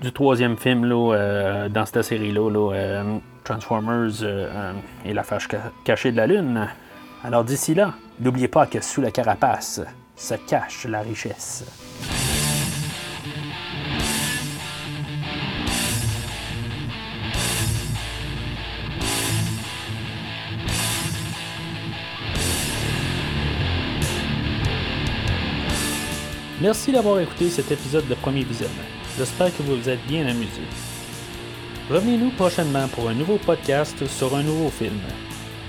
du troisième film là, euh, dans cette série-là, euh, Transformers euh, et la fâche cachée de la Lune. Alors d'ici là, n'oubliez pas que sous la carapace se cache la richesse. Merci d'avoir écouté cet épisode de Premier Visionnement. J'espère que vous vous êtes bien amusés. Revenez-nous prochainement pour un nouveau podcast sur un nouveau film.